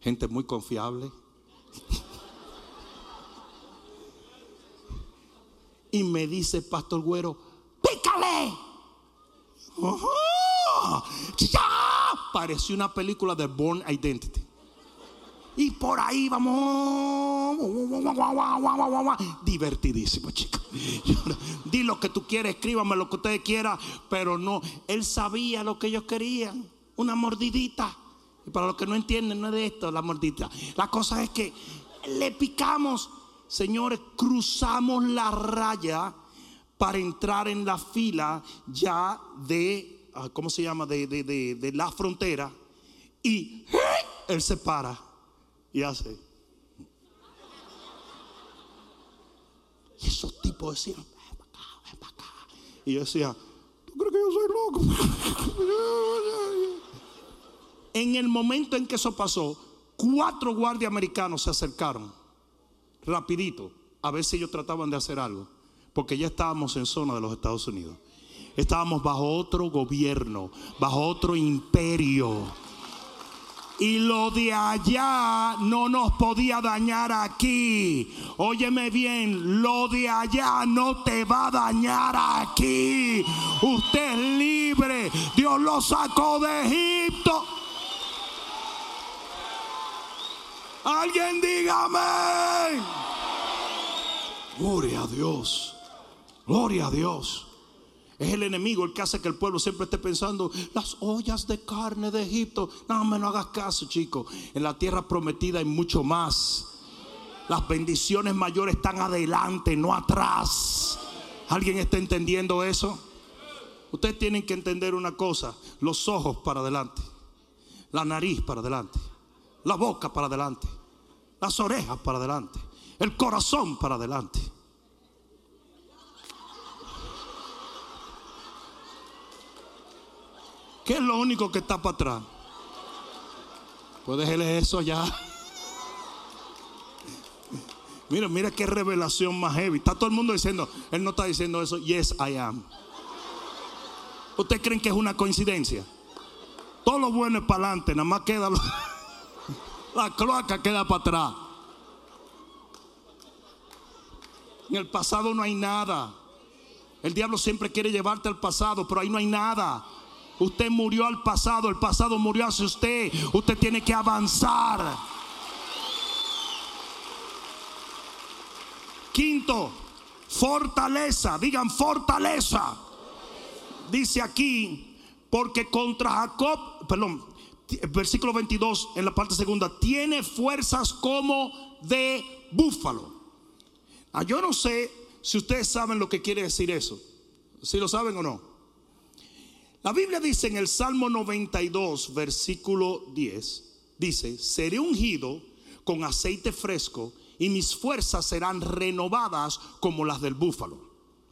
Speaker 2: Gente muy confiable. y me dice Pastor Güero, pícale. Pareció una película de Born Identity. Y por ahí vamos. Divertidísimo, chicos. Di lo que tú quieres, escríbame lo que ustedes quieran. Pero no, él sabía lo que ellos querían. Una mordidita. Y para los que no entienden, no es de esto, la mordidita. La cosa es que le picamos, señores, cruzamos la raya para entrar en la fila ya de, ¿cómo se llama? De, de, de, de la frontera. Y él se para y hace. Y esos tipos decían, ven para acá, ven para acá. Y yo decía, ¿tú crees que yo soy loco? en el momento en que eso pasó, cuatro guardias americanos se acercaron, rapidito, a ver si ellos trataban de hacer algo. Porque ya estábamos en zona de los Estados Unidos. Estábamos bajo otro gobierno, bajo otro imperio. Y lo de allá no nos podía dañar aquí. Óyeme bien, lo de allá no te va a dañar aquí. Usted es libre. Dios lo sacó de Egipto. Alguien dígame. Gloria a Dios. Gloria a Dios. Es el enemigo el que hace que el pueblo siempre esté pensando las ollas de carne de Egipto. No, me no hagas caso, chico. En la tierra prometida hay mucho más. Las bendiciones mayores están adelante, no atrás. ¿Alguien está entendiendo eso? Ustedes tienen que entender una cosa: los ojos para adelante, la nariz para adelante, la boca para adelante, las orejas para adelante, el corazón para adelante. ¿Qué es lo único que está para atrás? Pues déjele eso ya. Mira, mira qué revelación más heavy. Está todo el mundo diciendo, él no está diciendo eso. Yes, I am. ¿Ustedes creen que es una coincidencia? Todo lo bueno es para adelante, nada más queda la cloaca queda para atrás. En el pasado no hay nada. El diablo siempre quiere llevarte al pasado, pero ahí no hay nada. Usted murió al pasado, el pasado murió hacia usted. Usted tiene que avanzar. Quinto, fortaleza. Digan fortaleza. Dice aquí, porque contra Jacob, perdón, versículo 22 en la parte segunda, tiene fuerzas como de búfalo. Ah, yo no sé si ustedes saben lo que quiere decir eso. Si lo saben o no. La Biblia dice en el Salmo 92, versículo 10, dice, seré ungido con aceite fresco y mis fuerzas serán renovadas como las del búfalo.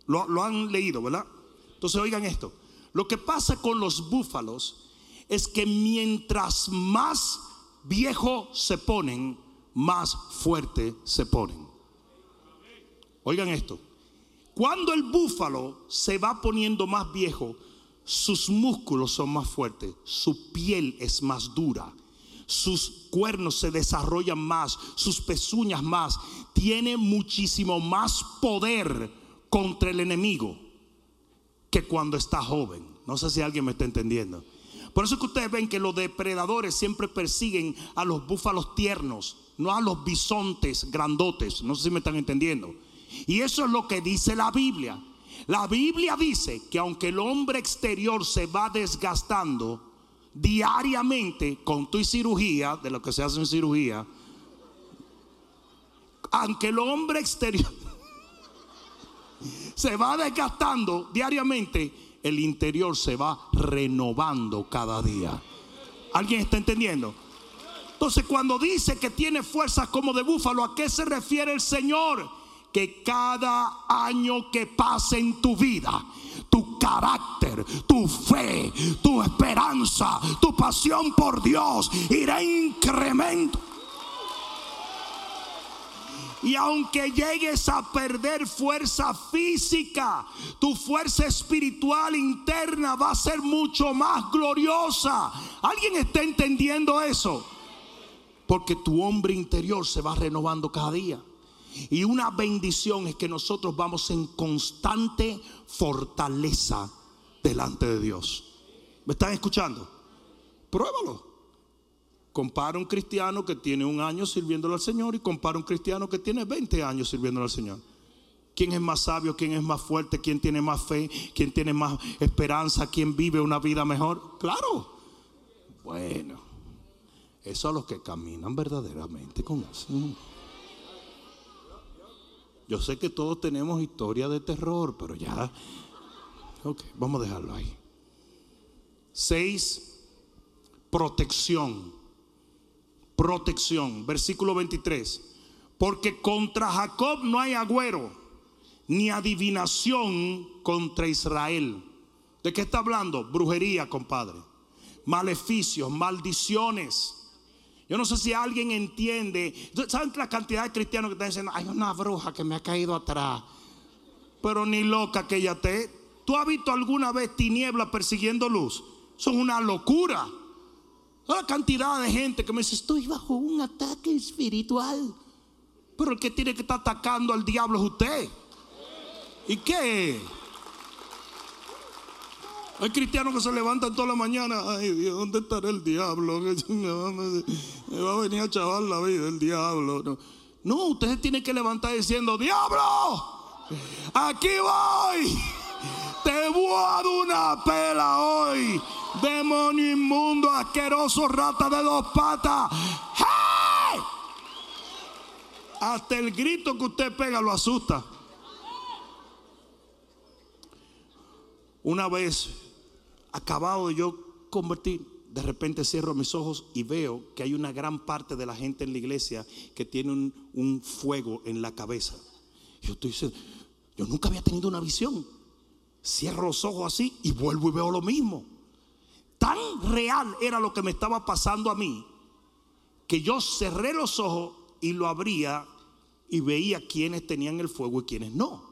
Speaker 2: Lo, han leído, ¿verdad? Entonces oigan esto. Lo que pasa con los búfalos es que mientras más viejo se ponen, más fuerte se ponen. Oigan esto. Cuando el búfalo se va poniendo más viejo, sus músculos son más fuertes, su piel es más dura, sus cuernos se desarrollan más, sus pezuñas más, tiene muchísimo más poder contra el enemigo que cuando está joven. No sé si alguien me está entendiendo. Por eso que ustedes ven que los depredadores siempre persiguen a los búfalos tiernos, no a los bisontes grandotes. No sé si me están entendiendo. Y eso es lo que dice la Biblia. La Biblia dice que aunque el hombre exterior se va desgastando diariamente con tu cirugía, de lo que se hace en cirugía, aunque el hombre exterior se va desgastando diariamente, el interior se va renovando cada día. ¿Alguien está entendiendo? Entonces cuando dice que tiene fuerzas como de búfalo, ¿a qué se refiere el Señor? Que cada año que pase en tu vida, tu carácter, tu fe, tu esperanza, tu pasión por Dios irá incremento. Y aunque llegues a perder fuerza física, tu fuerza espiritual interna va a ser mucho más gloriosa. ¿Alguien está entendiendo eso? Porque tu hombre interior se va renovando cada día. Y una bendición es que nosotros vamos en constante fortaleza delante de Dios. ¿Me están escuchando? Pruébalo. Compara un cristiano que tiene un año sirviéndole al Señor y compara un cristiano que tiene 20 años sirviéndole al Señor. ¿Quién es más sabio? ¿Quién es más fuerte? ¿Quién tiene más fe? ¿Quién tiene más esperanza? ¿Quién vive una vida mejor? Claro. Bueno, eso a los que caminan verdaderamente con eso. Yo sé que todos tenemos historia de terror, pero ya. Ok, vamos a dejarlo ahí. Seis, protección. Protección. Versículo 23. Porque contra Jacob no hay agüero, ni adivinación contra Israel. ¿De qué está hablando? Brujería, compadre. Maleficios, maldiciones yo no sé si alguien entiende. ¿Saben la cantidad de cristianos que están diciendo, hay una bruja que me ha caído atrás? Pero ni loca que ella te. ¿Tú has visto alguna vez tiniebla persiguiendo luz? Son una locura. La cantidad de gente que me dice, estoy bajo un ataque espiritual. Pero el que tiene que estar atacando al diablo es usted. ¿Y qué? Hay cristianos que se levantan toda la mañana. Ay Dios, ¿dónde estará el diablo? Me va a venir a chavar la vida el diablo. No, no usted tiene que levantar diciendo, diablo, aquí voy. Te voy a dar una pela hoy. Demonio inmundo, asqueroso, rata de dos patas. ¡Hey! Hasta el grito que usted pega lo asusta. Una vez acabado de yo convertir, de repente cierro mis ojos y veo que hay una gran parte de la gente en la iglesia que tiene un, un fuego en la cabeza. Yo estoy diciendo, yo nunca había tenido una visión. Cierro los ojos así y vuelvo y veo lo mismo. Tan real era lo que me estaba pasando a mí que yo cerré los ojos y lo abría y veía quiénes tenían el fuego y quiénes no.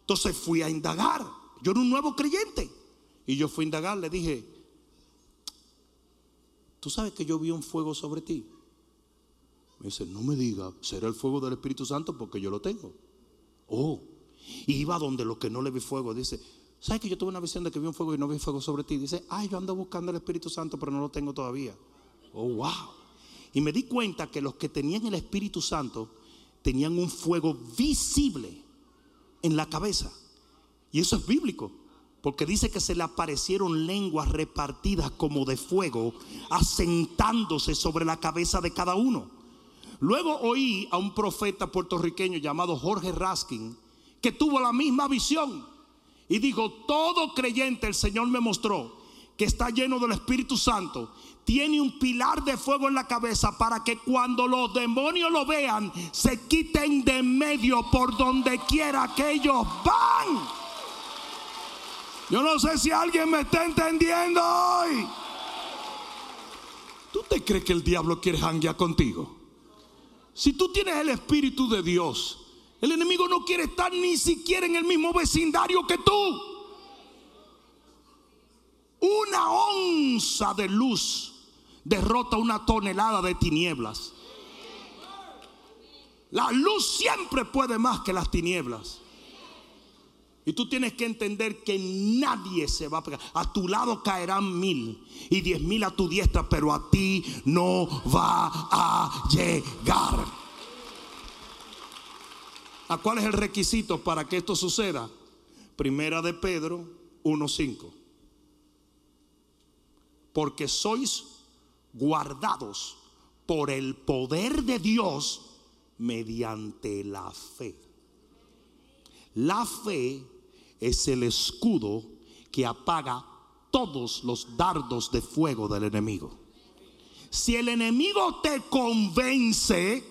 Speaker 2: Entonces fui a indagar. Yo era un nuevo creyente. Y yo fui a indagar, le dije, ¿tú sabes que yo vi un fuego sobre ti? Me dice, no me diga, será el fuego del Espíritu Santo porque yo lo tengo. Oh, y iba donde lo que no le vi fuego. Dice, ¿sabes que yo tuve una visión de que vi un fuego y no vi fuego sobre ti? Dice, ay, yo ando buscando el Espíritu Santo, pero no lo tengo todavía. Oh, wow. Y me di cuenta que los que tenían el Espíritu Santo tenían un fuego visible en la cabeza. Y eso es bíblico. Porque dice que se le aparecieron lenguas repartidas como de fuego, asentándose sobre la cabeza de cada uno. Luego oí a un profeta puertorriqueño llamado Jorge Raskin, que tuvo la misma visión. Y dijo, todo creyente, el Señor me mostró, que está lleno del Espíritu Santo, tiene un pilar de fuego en la cabeza para que cuando los demonios lo vean, se quiten de medio por donde quiera que ellos van. Yo no sé si alguien me está entendiendo hoy. ¿Tú te crees que el diablo quiere janguear contigo? Si tú tienes el Espíritu de Dios, el enemigo no quiere estar ni siquiera en el mismo vecindario que tú. Una onza de luz derrota una tonelada de tinieblas. La luz siempre puede más que las tinieblas. Y tú tienes que entender que nadie se va a pegar. A tu lado caerán mil y diez mil a tu diestra, pero a ti no va a llegar. ¿A cuál es el requisito para que esto suceda? Primera de Pedro 1.5. Porque sois guardados por el poder de Dios mediante la fe. La fe es el escudo que apaga todos los dardos de fuego del enemigo. Si el enemigo te convence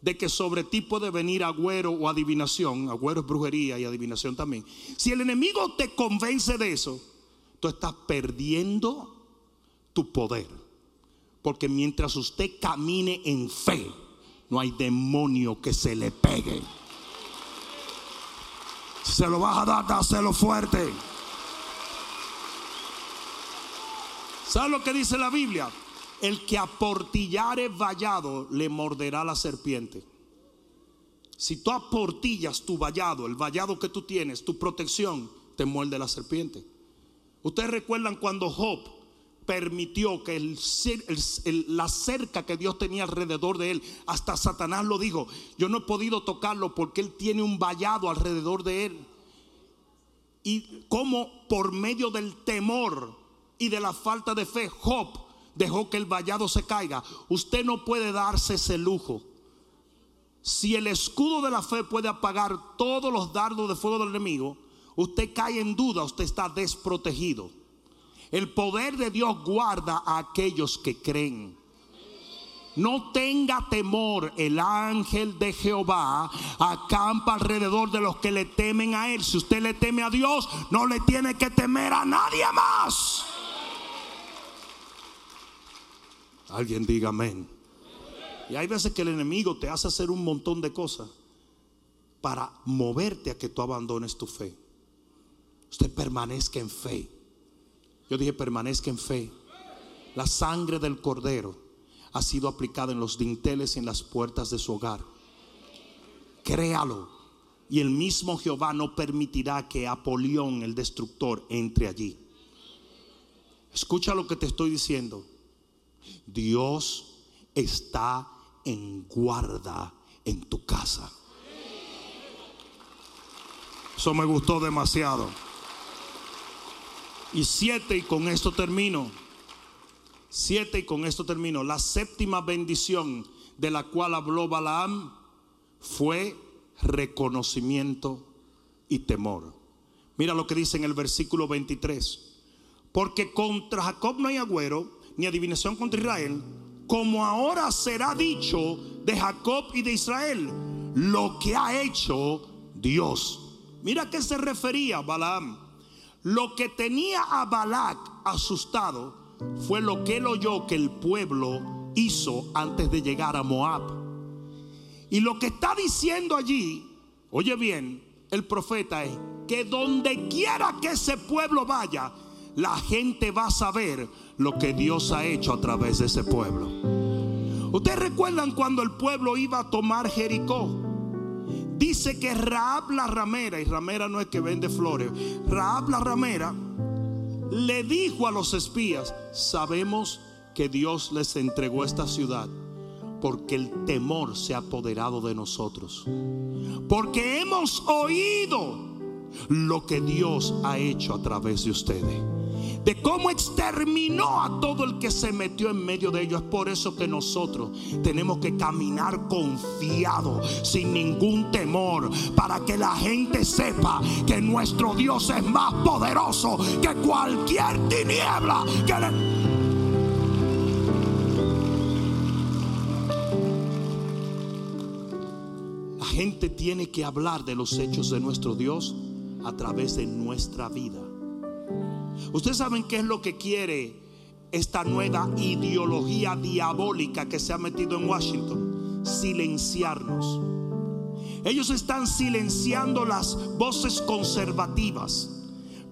Speaker 2: de que sobre ti puede venir agüero o adivinación, agüero es brujería y adivinación también. Si el enemigo te convence de eso, tú estás perdiendo tu poder. Porque mientras usted camine en fe, no hay demonio que se le pegue se lo vas a dar, dáselo fuerte. ¿Sabes lo que dice la Biblia? El que aportillare vallado le morderá la serpiente. Si tú aportillas tu vallado, el vallado que tú tienes, tu protección, te muerde la serpiente. Ustedes recuerdan cuando Job permitió que la cerca que Dios tenía alrededor de él, hasta Satanás lo dijo, yo no he podido tocarlo porque él tiene un vallado alrededor de él. Y como por medio del temor y de la falta de fe, Job dejó que el vallado se caiga. Usted no puede darse ese lujo. Si el escudo de la fe puede apagar todos los dardos de fuego del enemigo, usted cae en duda, usted está desprotegido. El poder de Dios guarda a aquellos que creen. No tenga temor, el ángel de Jehová acampa alrededor de los que le temen a él. Si usted le teme a Dios, no le tiene que temer a nadie más. Alguien diga amén. Y hay veces que el enemigo te hace hacer un montón de cosas para moverte a que tú abandones tu fe. Usted permanezca en fe. Yo dije, permanezca en fe. la sangre del cordero ha sido aplicada en los dinteles y en las puertas de su hogar. Créalo. Y el mismo Jehová no permitirá que Apolión, el destructor, entre allí. Escucha lo que te estoy diciendo. Dios está en guarda en tu casa. Eso me gustó demasiado. Y siete, y con esto termino. Siete, y con esto termino. La séptima bendición de la cual habló Balaam fue reconocimiento y temor. Mira lo que dice en el versículo 23. Porque contra Jacob no hay agüero, ni adivinación contra Israel, como ahora será dicho de Jacob y de Israel, lo que ha hecho Dios. Mira a qué se refería Balaam. Lo que tenía a Balac asustado fue lo que él oyó que el pueblo hizo antes de llegar a Moab. Y lo que está diciendo allí, oye bien, el profeta es que donde quiera que ese pueblo vaya, la gente va a saber lo que Dios ha hecho a través de ese pueblo. Ustedes recuerdan cuando el pueblo iba a tomar Jericó. Dice que Raab la ramera, y ramera no es que vende flores, Raab la ramera le dijo a los espías, sabemos que Dios les entregó esta ciudad porque el temor se ha apoderado de nosotros. Porque hemos oído lo que Dios ha hecho a través de ustedes. De cómo exterminó a todo el que se metió en medio de ellos. Es por eso que nosotros tenemos que caminar confiado, sin ningún temor, para que la gente sepa que nuestro Dios es más poderoso que cualquier tiniebla. La gente tiene que hablar de los hechos de nuestro Dios a través de nuestra vida. Ustedes saben qué es lo que quiere esta nueva ideología diabólica que se ha metido en Washington. Silenciarnos. Ellos están silenciando las voces conservativas,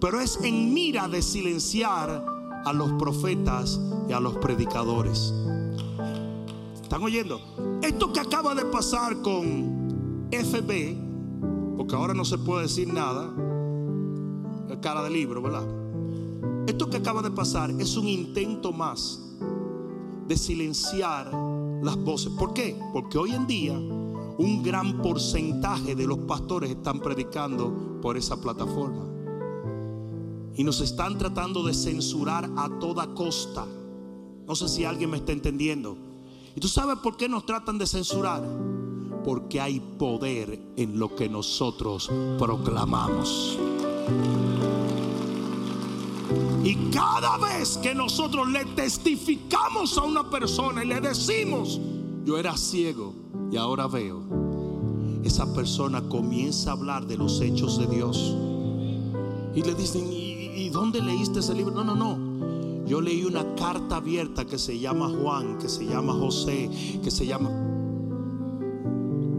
Speaker 2: pero es en mira de silenciar a los profetas y a los predicadores. ¿Están oyendo? Esto que acaba de pasar con FB, porque ahora no se puede decir nada, cara de libro, ¿verdad? Esto que acaba de pasar es un intento más de silenciar las voces. ¿Por qué? Porque hoy en día un gran porcentaje de los pastores están predicando por esa plataforma. Y nos están tratando de censurar a toda costa. No sé si alguien me está entendiendo. ¿Y tú sabes por qué nos tratan de censurar? Porque hay poder en lo que nosotros proclamamos. Y cada vez que nosotros le testificamos a una persona y le decimos, yo era ciego y ahora veo, esa persona comienza a hablar de los hechos de Dios. Y le dicen, ¿y, dónde leíste ese libro? No, no, no. Yo leí una carta abierta que se llama Juan, que se llama José, que se llama...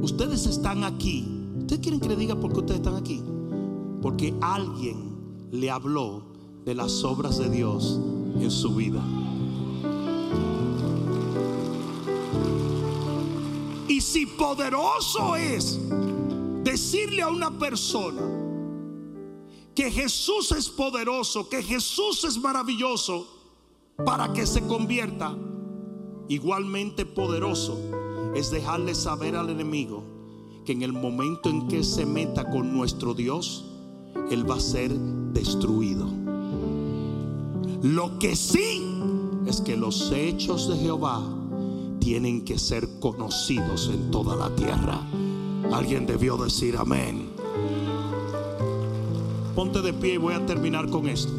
Speaker 2: Ustedes están aquí. ¿Ustedes quieren que le diga por qué ustedes están aquí? Porque alguien le habló de las obras de Dios en su vida. Y si poderoso es decirle a una persona que Jesús es poderoso, que Jesús es maravilloso para que se convierta, igualmente poderoso es dejarle saber al enemigo que en el momento en que se meta con nuestro Dios, Él va a ser destruido. Lo que sí es que los hechos de Jehová tienen que ser conocidos en toda la tierra. Alguien debió decir amén. Ponte de pie y voy a terminar con esto.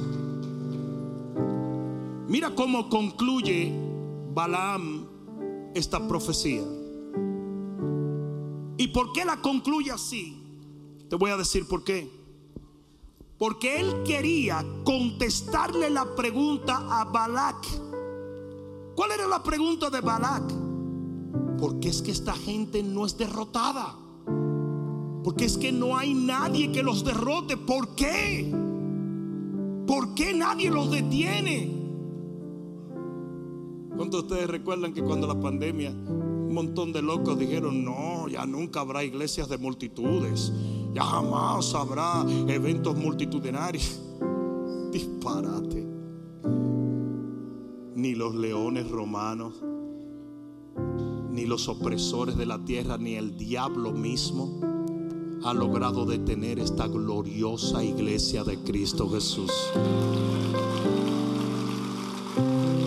Speaker 2: Mira cómo concluye Balaam esta profecía. ¿Y por qué la concluye así? Te voy a decir por qué. Porque él quería contestarle la pregunta a Balak. ¿Cuál era la pregunta de Balak? Porque es que esta gente no es derrotada. Porque es que no hay nadie que los derrote. ¿Por qué? ¿Por qué nadie los detiene? ¿Cuántos de ustedes recuerdan que cuando la pandemia un montón de locos dijeron, no, ya nunca habrá iglesias de multitudes, ya jamás habrá eventos multitudinarios? Disparate. Ni los leones romanos, ni los opresores de la tierra, ni el diablo mismo ha logrado detener esta gloriosa iglesia de Cristo Jesús.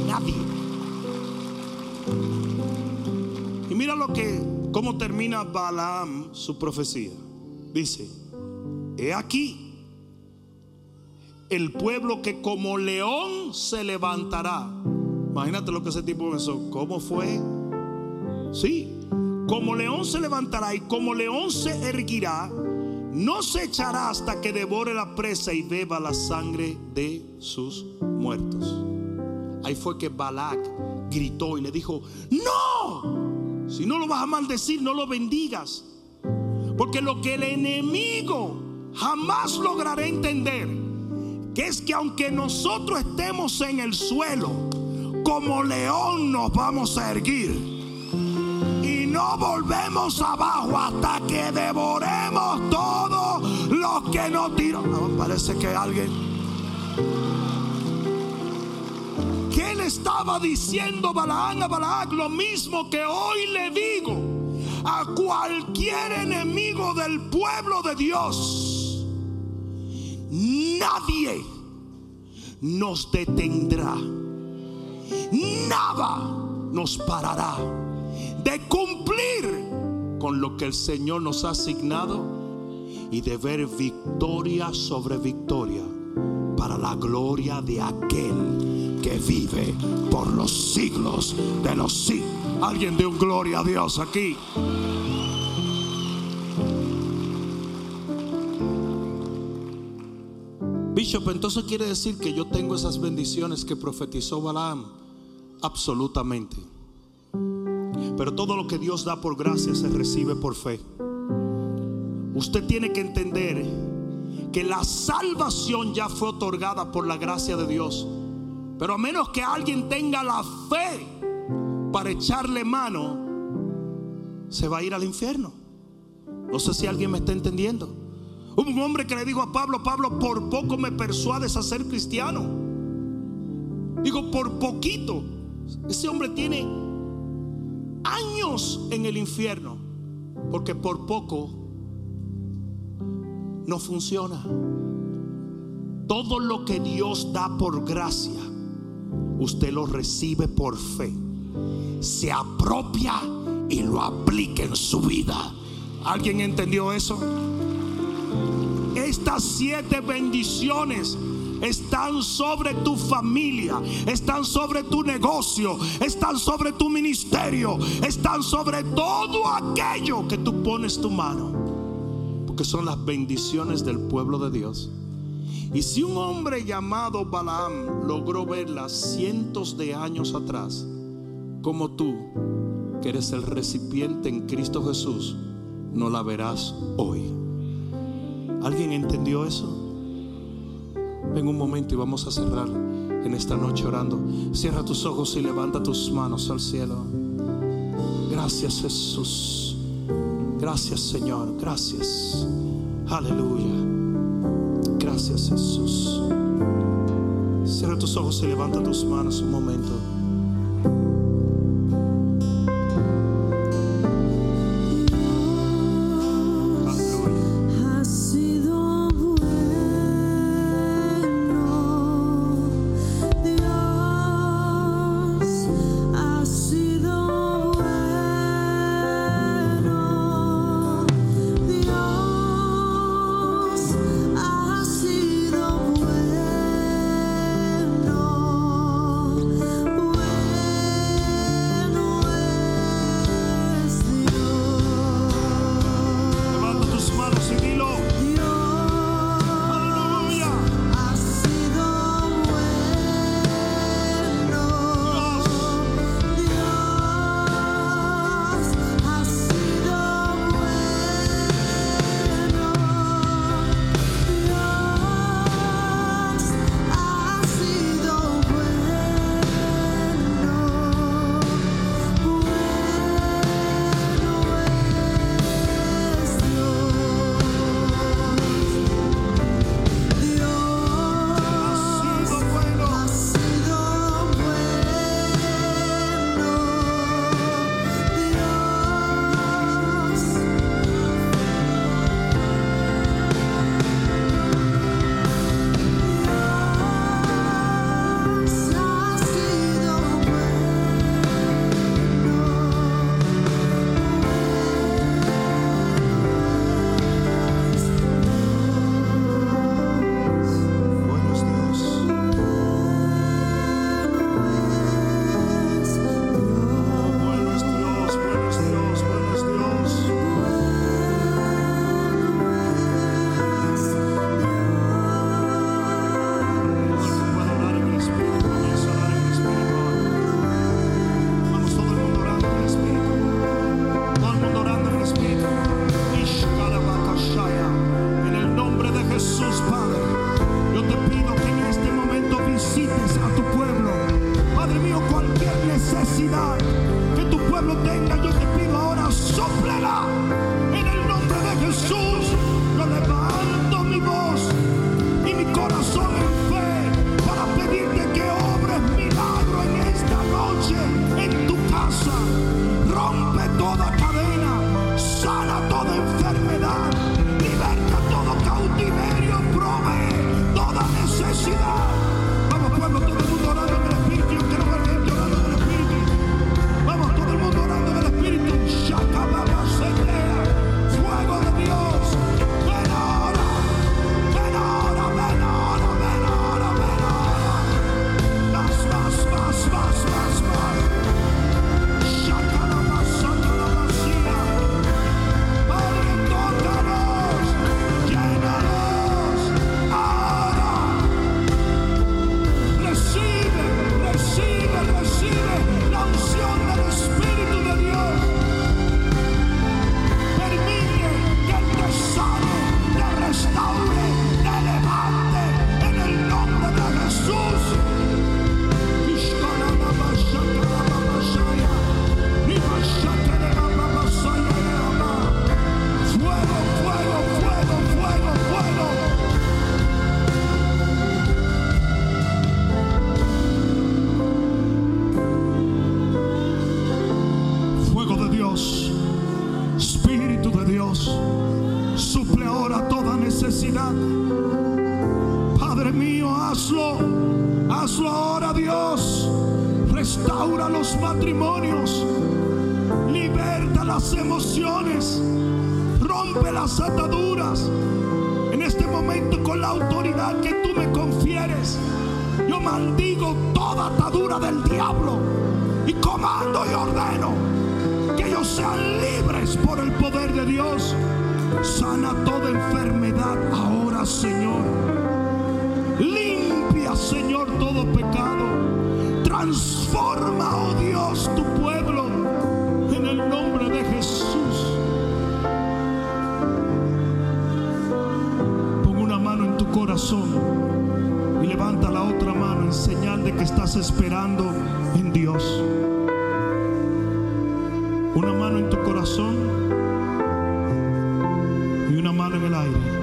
Speaker 2: Nadie. Mira lo que, cómo termina Balaam su profecía. Dice, he aquí el pueblo que como león se levantará. Imagínate lo que ese tipo pensó. ¿Cómo fue? Sí, como león se levantará y como león se erguirá, no se echará hasta que devore la presa y beba la sangre de sus muertos. Ahí fue que Balak gritó y le dijo, no, si no lo vas a maldecir, no lo bendigas. Porque lo que el enemigo jamás logrará entender, que es que aunque nosotros estemos en el suelo, como león nos vamos a erguir no volvemos abajo hasta que devoremos todo lo que nos tiró. parece que alguien. ¿Qué le estaba diciendo Balaán a Balaam? Lo mismo que hoy le digo a cualquier enemigo del pueblo de Dios. Nadie nos detendrá. Nada nos parará de cumplir con lo que el Señor nos ha asignado y de ver victoria sobre victoria para la gloria de aquel que vive por los siglos de los siglos. Alguien de un gloria a Dios aquí. Bishop, entonces quiere decir que yo tengo esas bendiciones que profetizó Balaam. Absolutamente. Pero todo lo que Dios da por gracia se recibe por fe. Usted tiene que entender que la salvación ya fue otorgada por la gracia de Dios. Pero a menos que alguien tenga la fe para echarle mano, se va a ir al infierno. No sé si alguien me está entendiendo. Un hombre que le dijo a Pablo, Pablo, por poco me persuades a ser cristiano. Digo, por poquito. Ese hombre tiene años en el infierno porque por poco no funciona. Todo lo que Dios da por gracia, usted lo recibe por fe. Se apropia y lo aplica en su vida. ¿Alguien entendió eso? Estas siete bendiciones están sobre tu familia, están sobre tu negocio, están sobre tu ministerio, están sobre todo aquello que tú pones tu mano. Porque son las bendiciones del pueblo de Dios. Y si un hombre llamado Balaam logró verlas cientos de años atrás, como tú, que eres el recipiente en Cristo Jesús, no la verás hoy. ¿Alguien entendió eso? Ven un momento y vamos a cerrar en esta noche orando. Cierra tus ojos y levanta tus manos al cielo. Gracias Jesús. Gracias Señor. Gracias. Aleluya. Gracias Jesús. Cierra tus ojos y levanta tus manos un momento. Padre mío, hazlo, hazlo ahora Dios. Restaura los matrimonios, liberta las emociones, rompe las ataduras. En este momento con la autoridad que tú me confieres, yo maldigo toda atadura del diablo y comando y ordeno que ellos sean libres por el poder de Dios. Sana toda enfermedad ahora, Señor. Limpia, Señor, todo pecado. Transforma, oh Dios, tu pueblo en el nombre de Jesús. Pon una mano en tu corazón y levanta la otra mano en señal de que estás esperando en Dios. Una mano en tu corazón y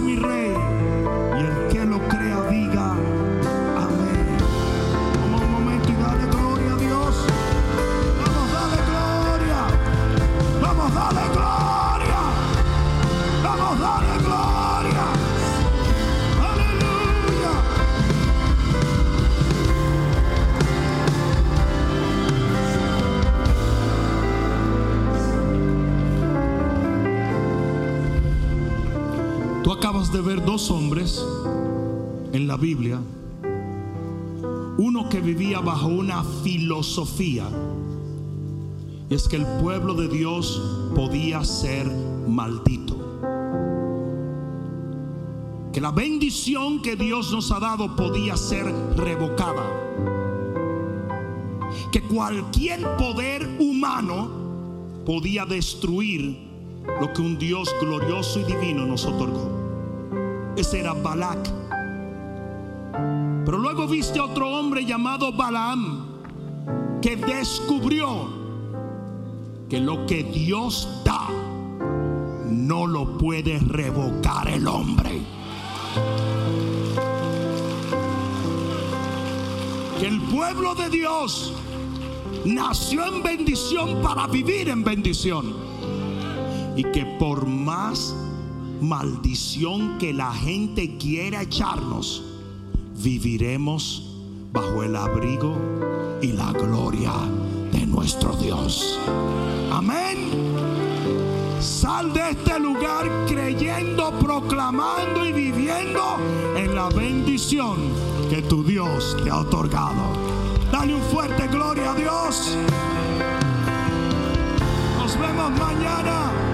Speaker 2: mi Rey. De ver dos hombres en la Biblia. Uno que vivía bajo una filosofía. Y es que el pueblo de Dios podía ser maldito. Que la bendición que Dios nos ha dado podía ser revocada. Que cualquier poder humano podía destruir lo que un Dios glorioso y divino nos otorgó. Ese era Balac. Pero luego viste a otro hombre llamado Balaam que descubrió que lo que Dios da no lo puede revocar el hombre. Que el pueblo de Dios nació en bendición para vivir en bendición y que por más maldición que la gente quiera echarnos, viviremos bajo el abrigo y la gloria de nuestro Dios. Amén.
Speaker 3: Sal de este lugar creyendo, proclamando y viviendo en la bendición que tu Dios te ha otorgado. Dale un fuerte gloria a Dios. Nos vemos mañana.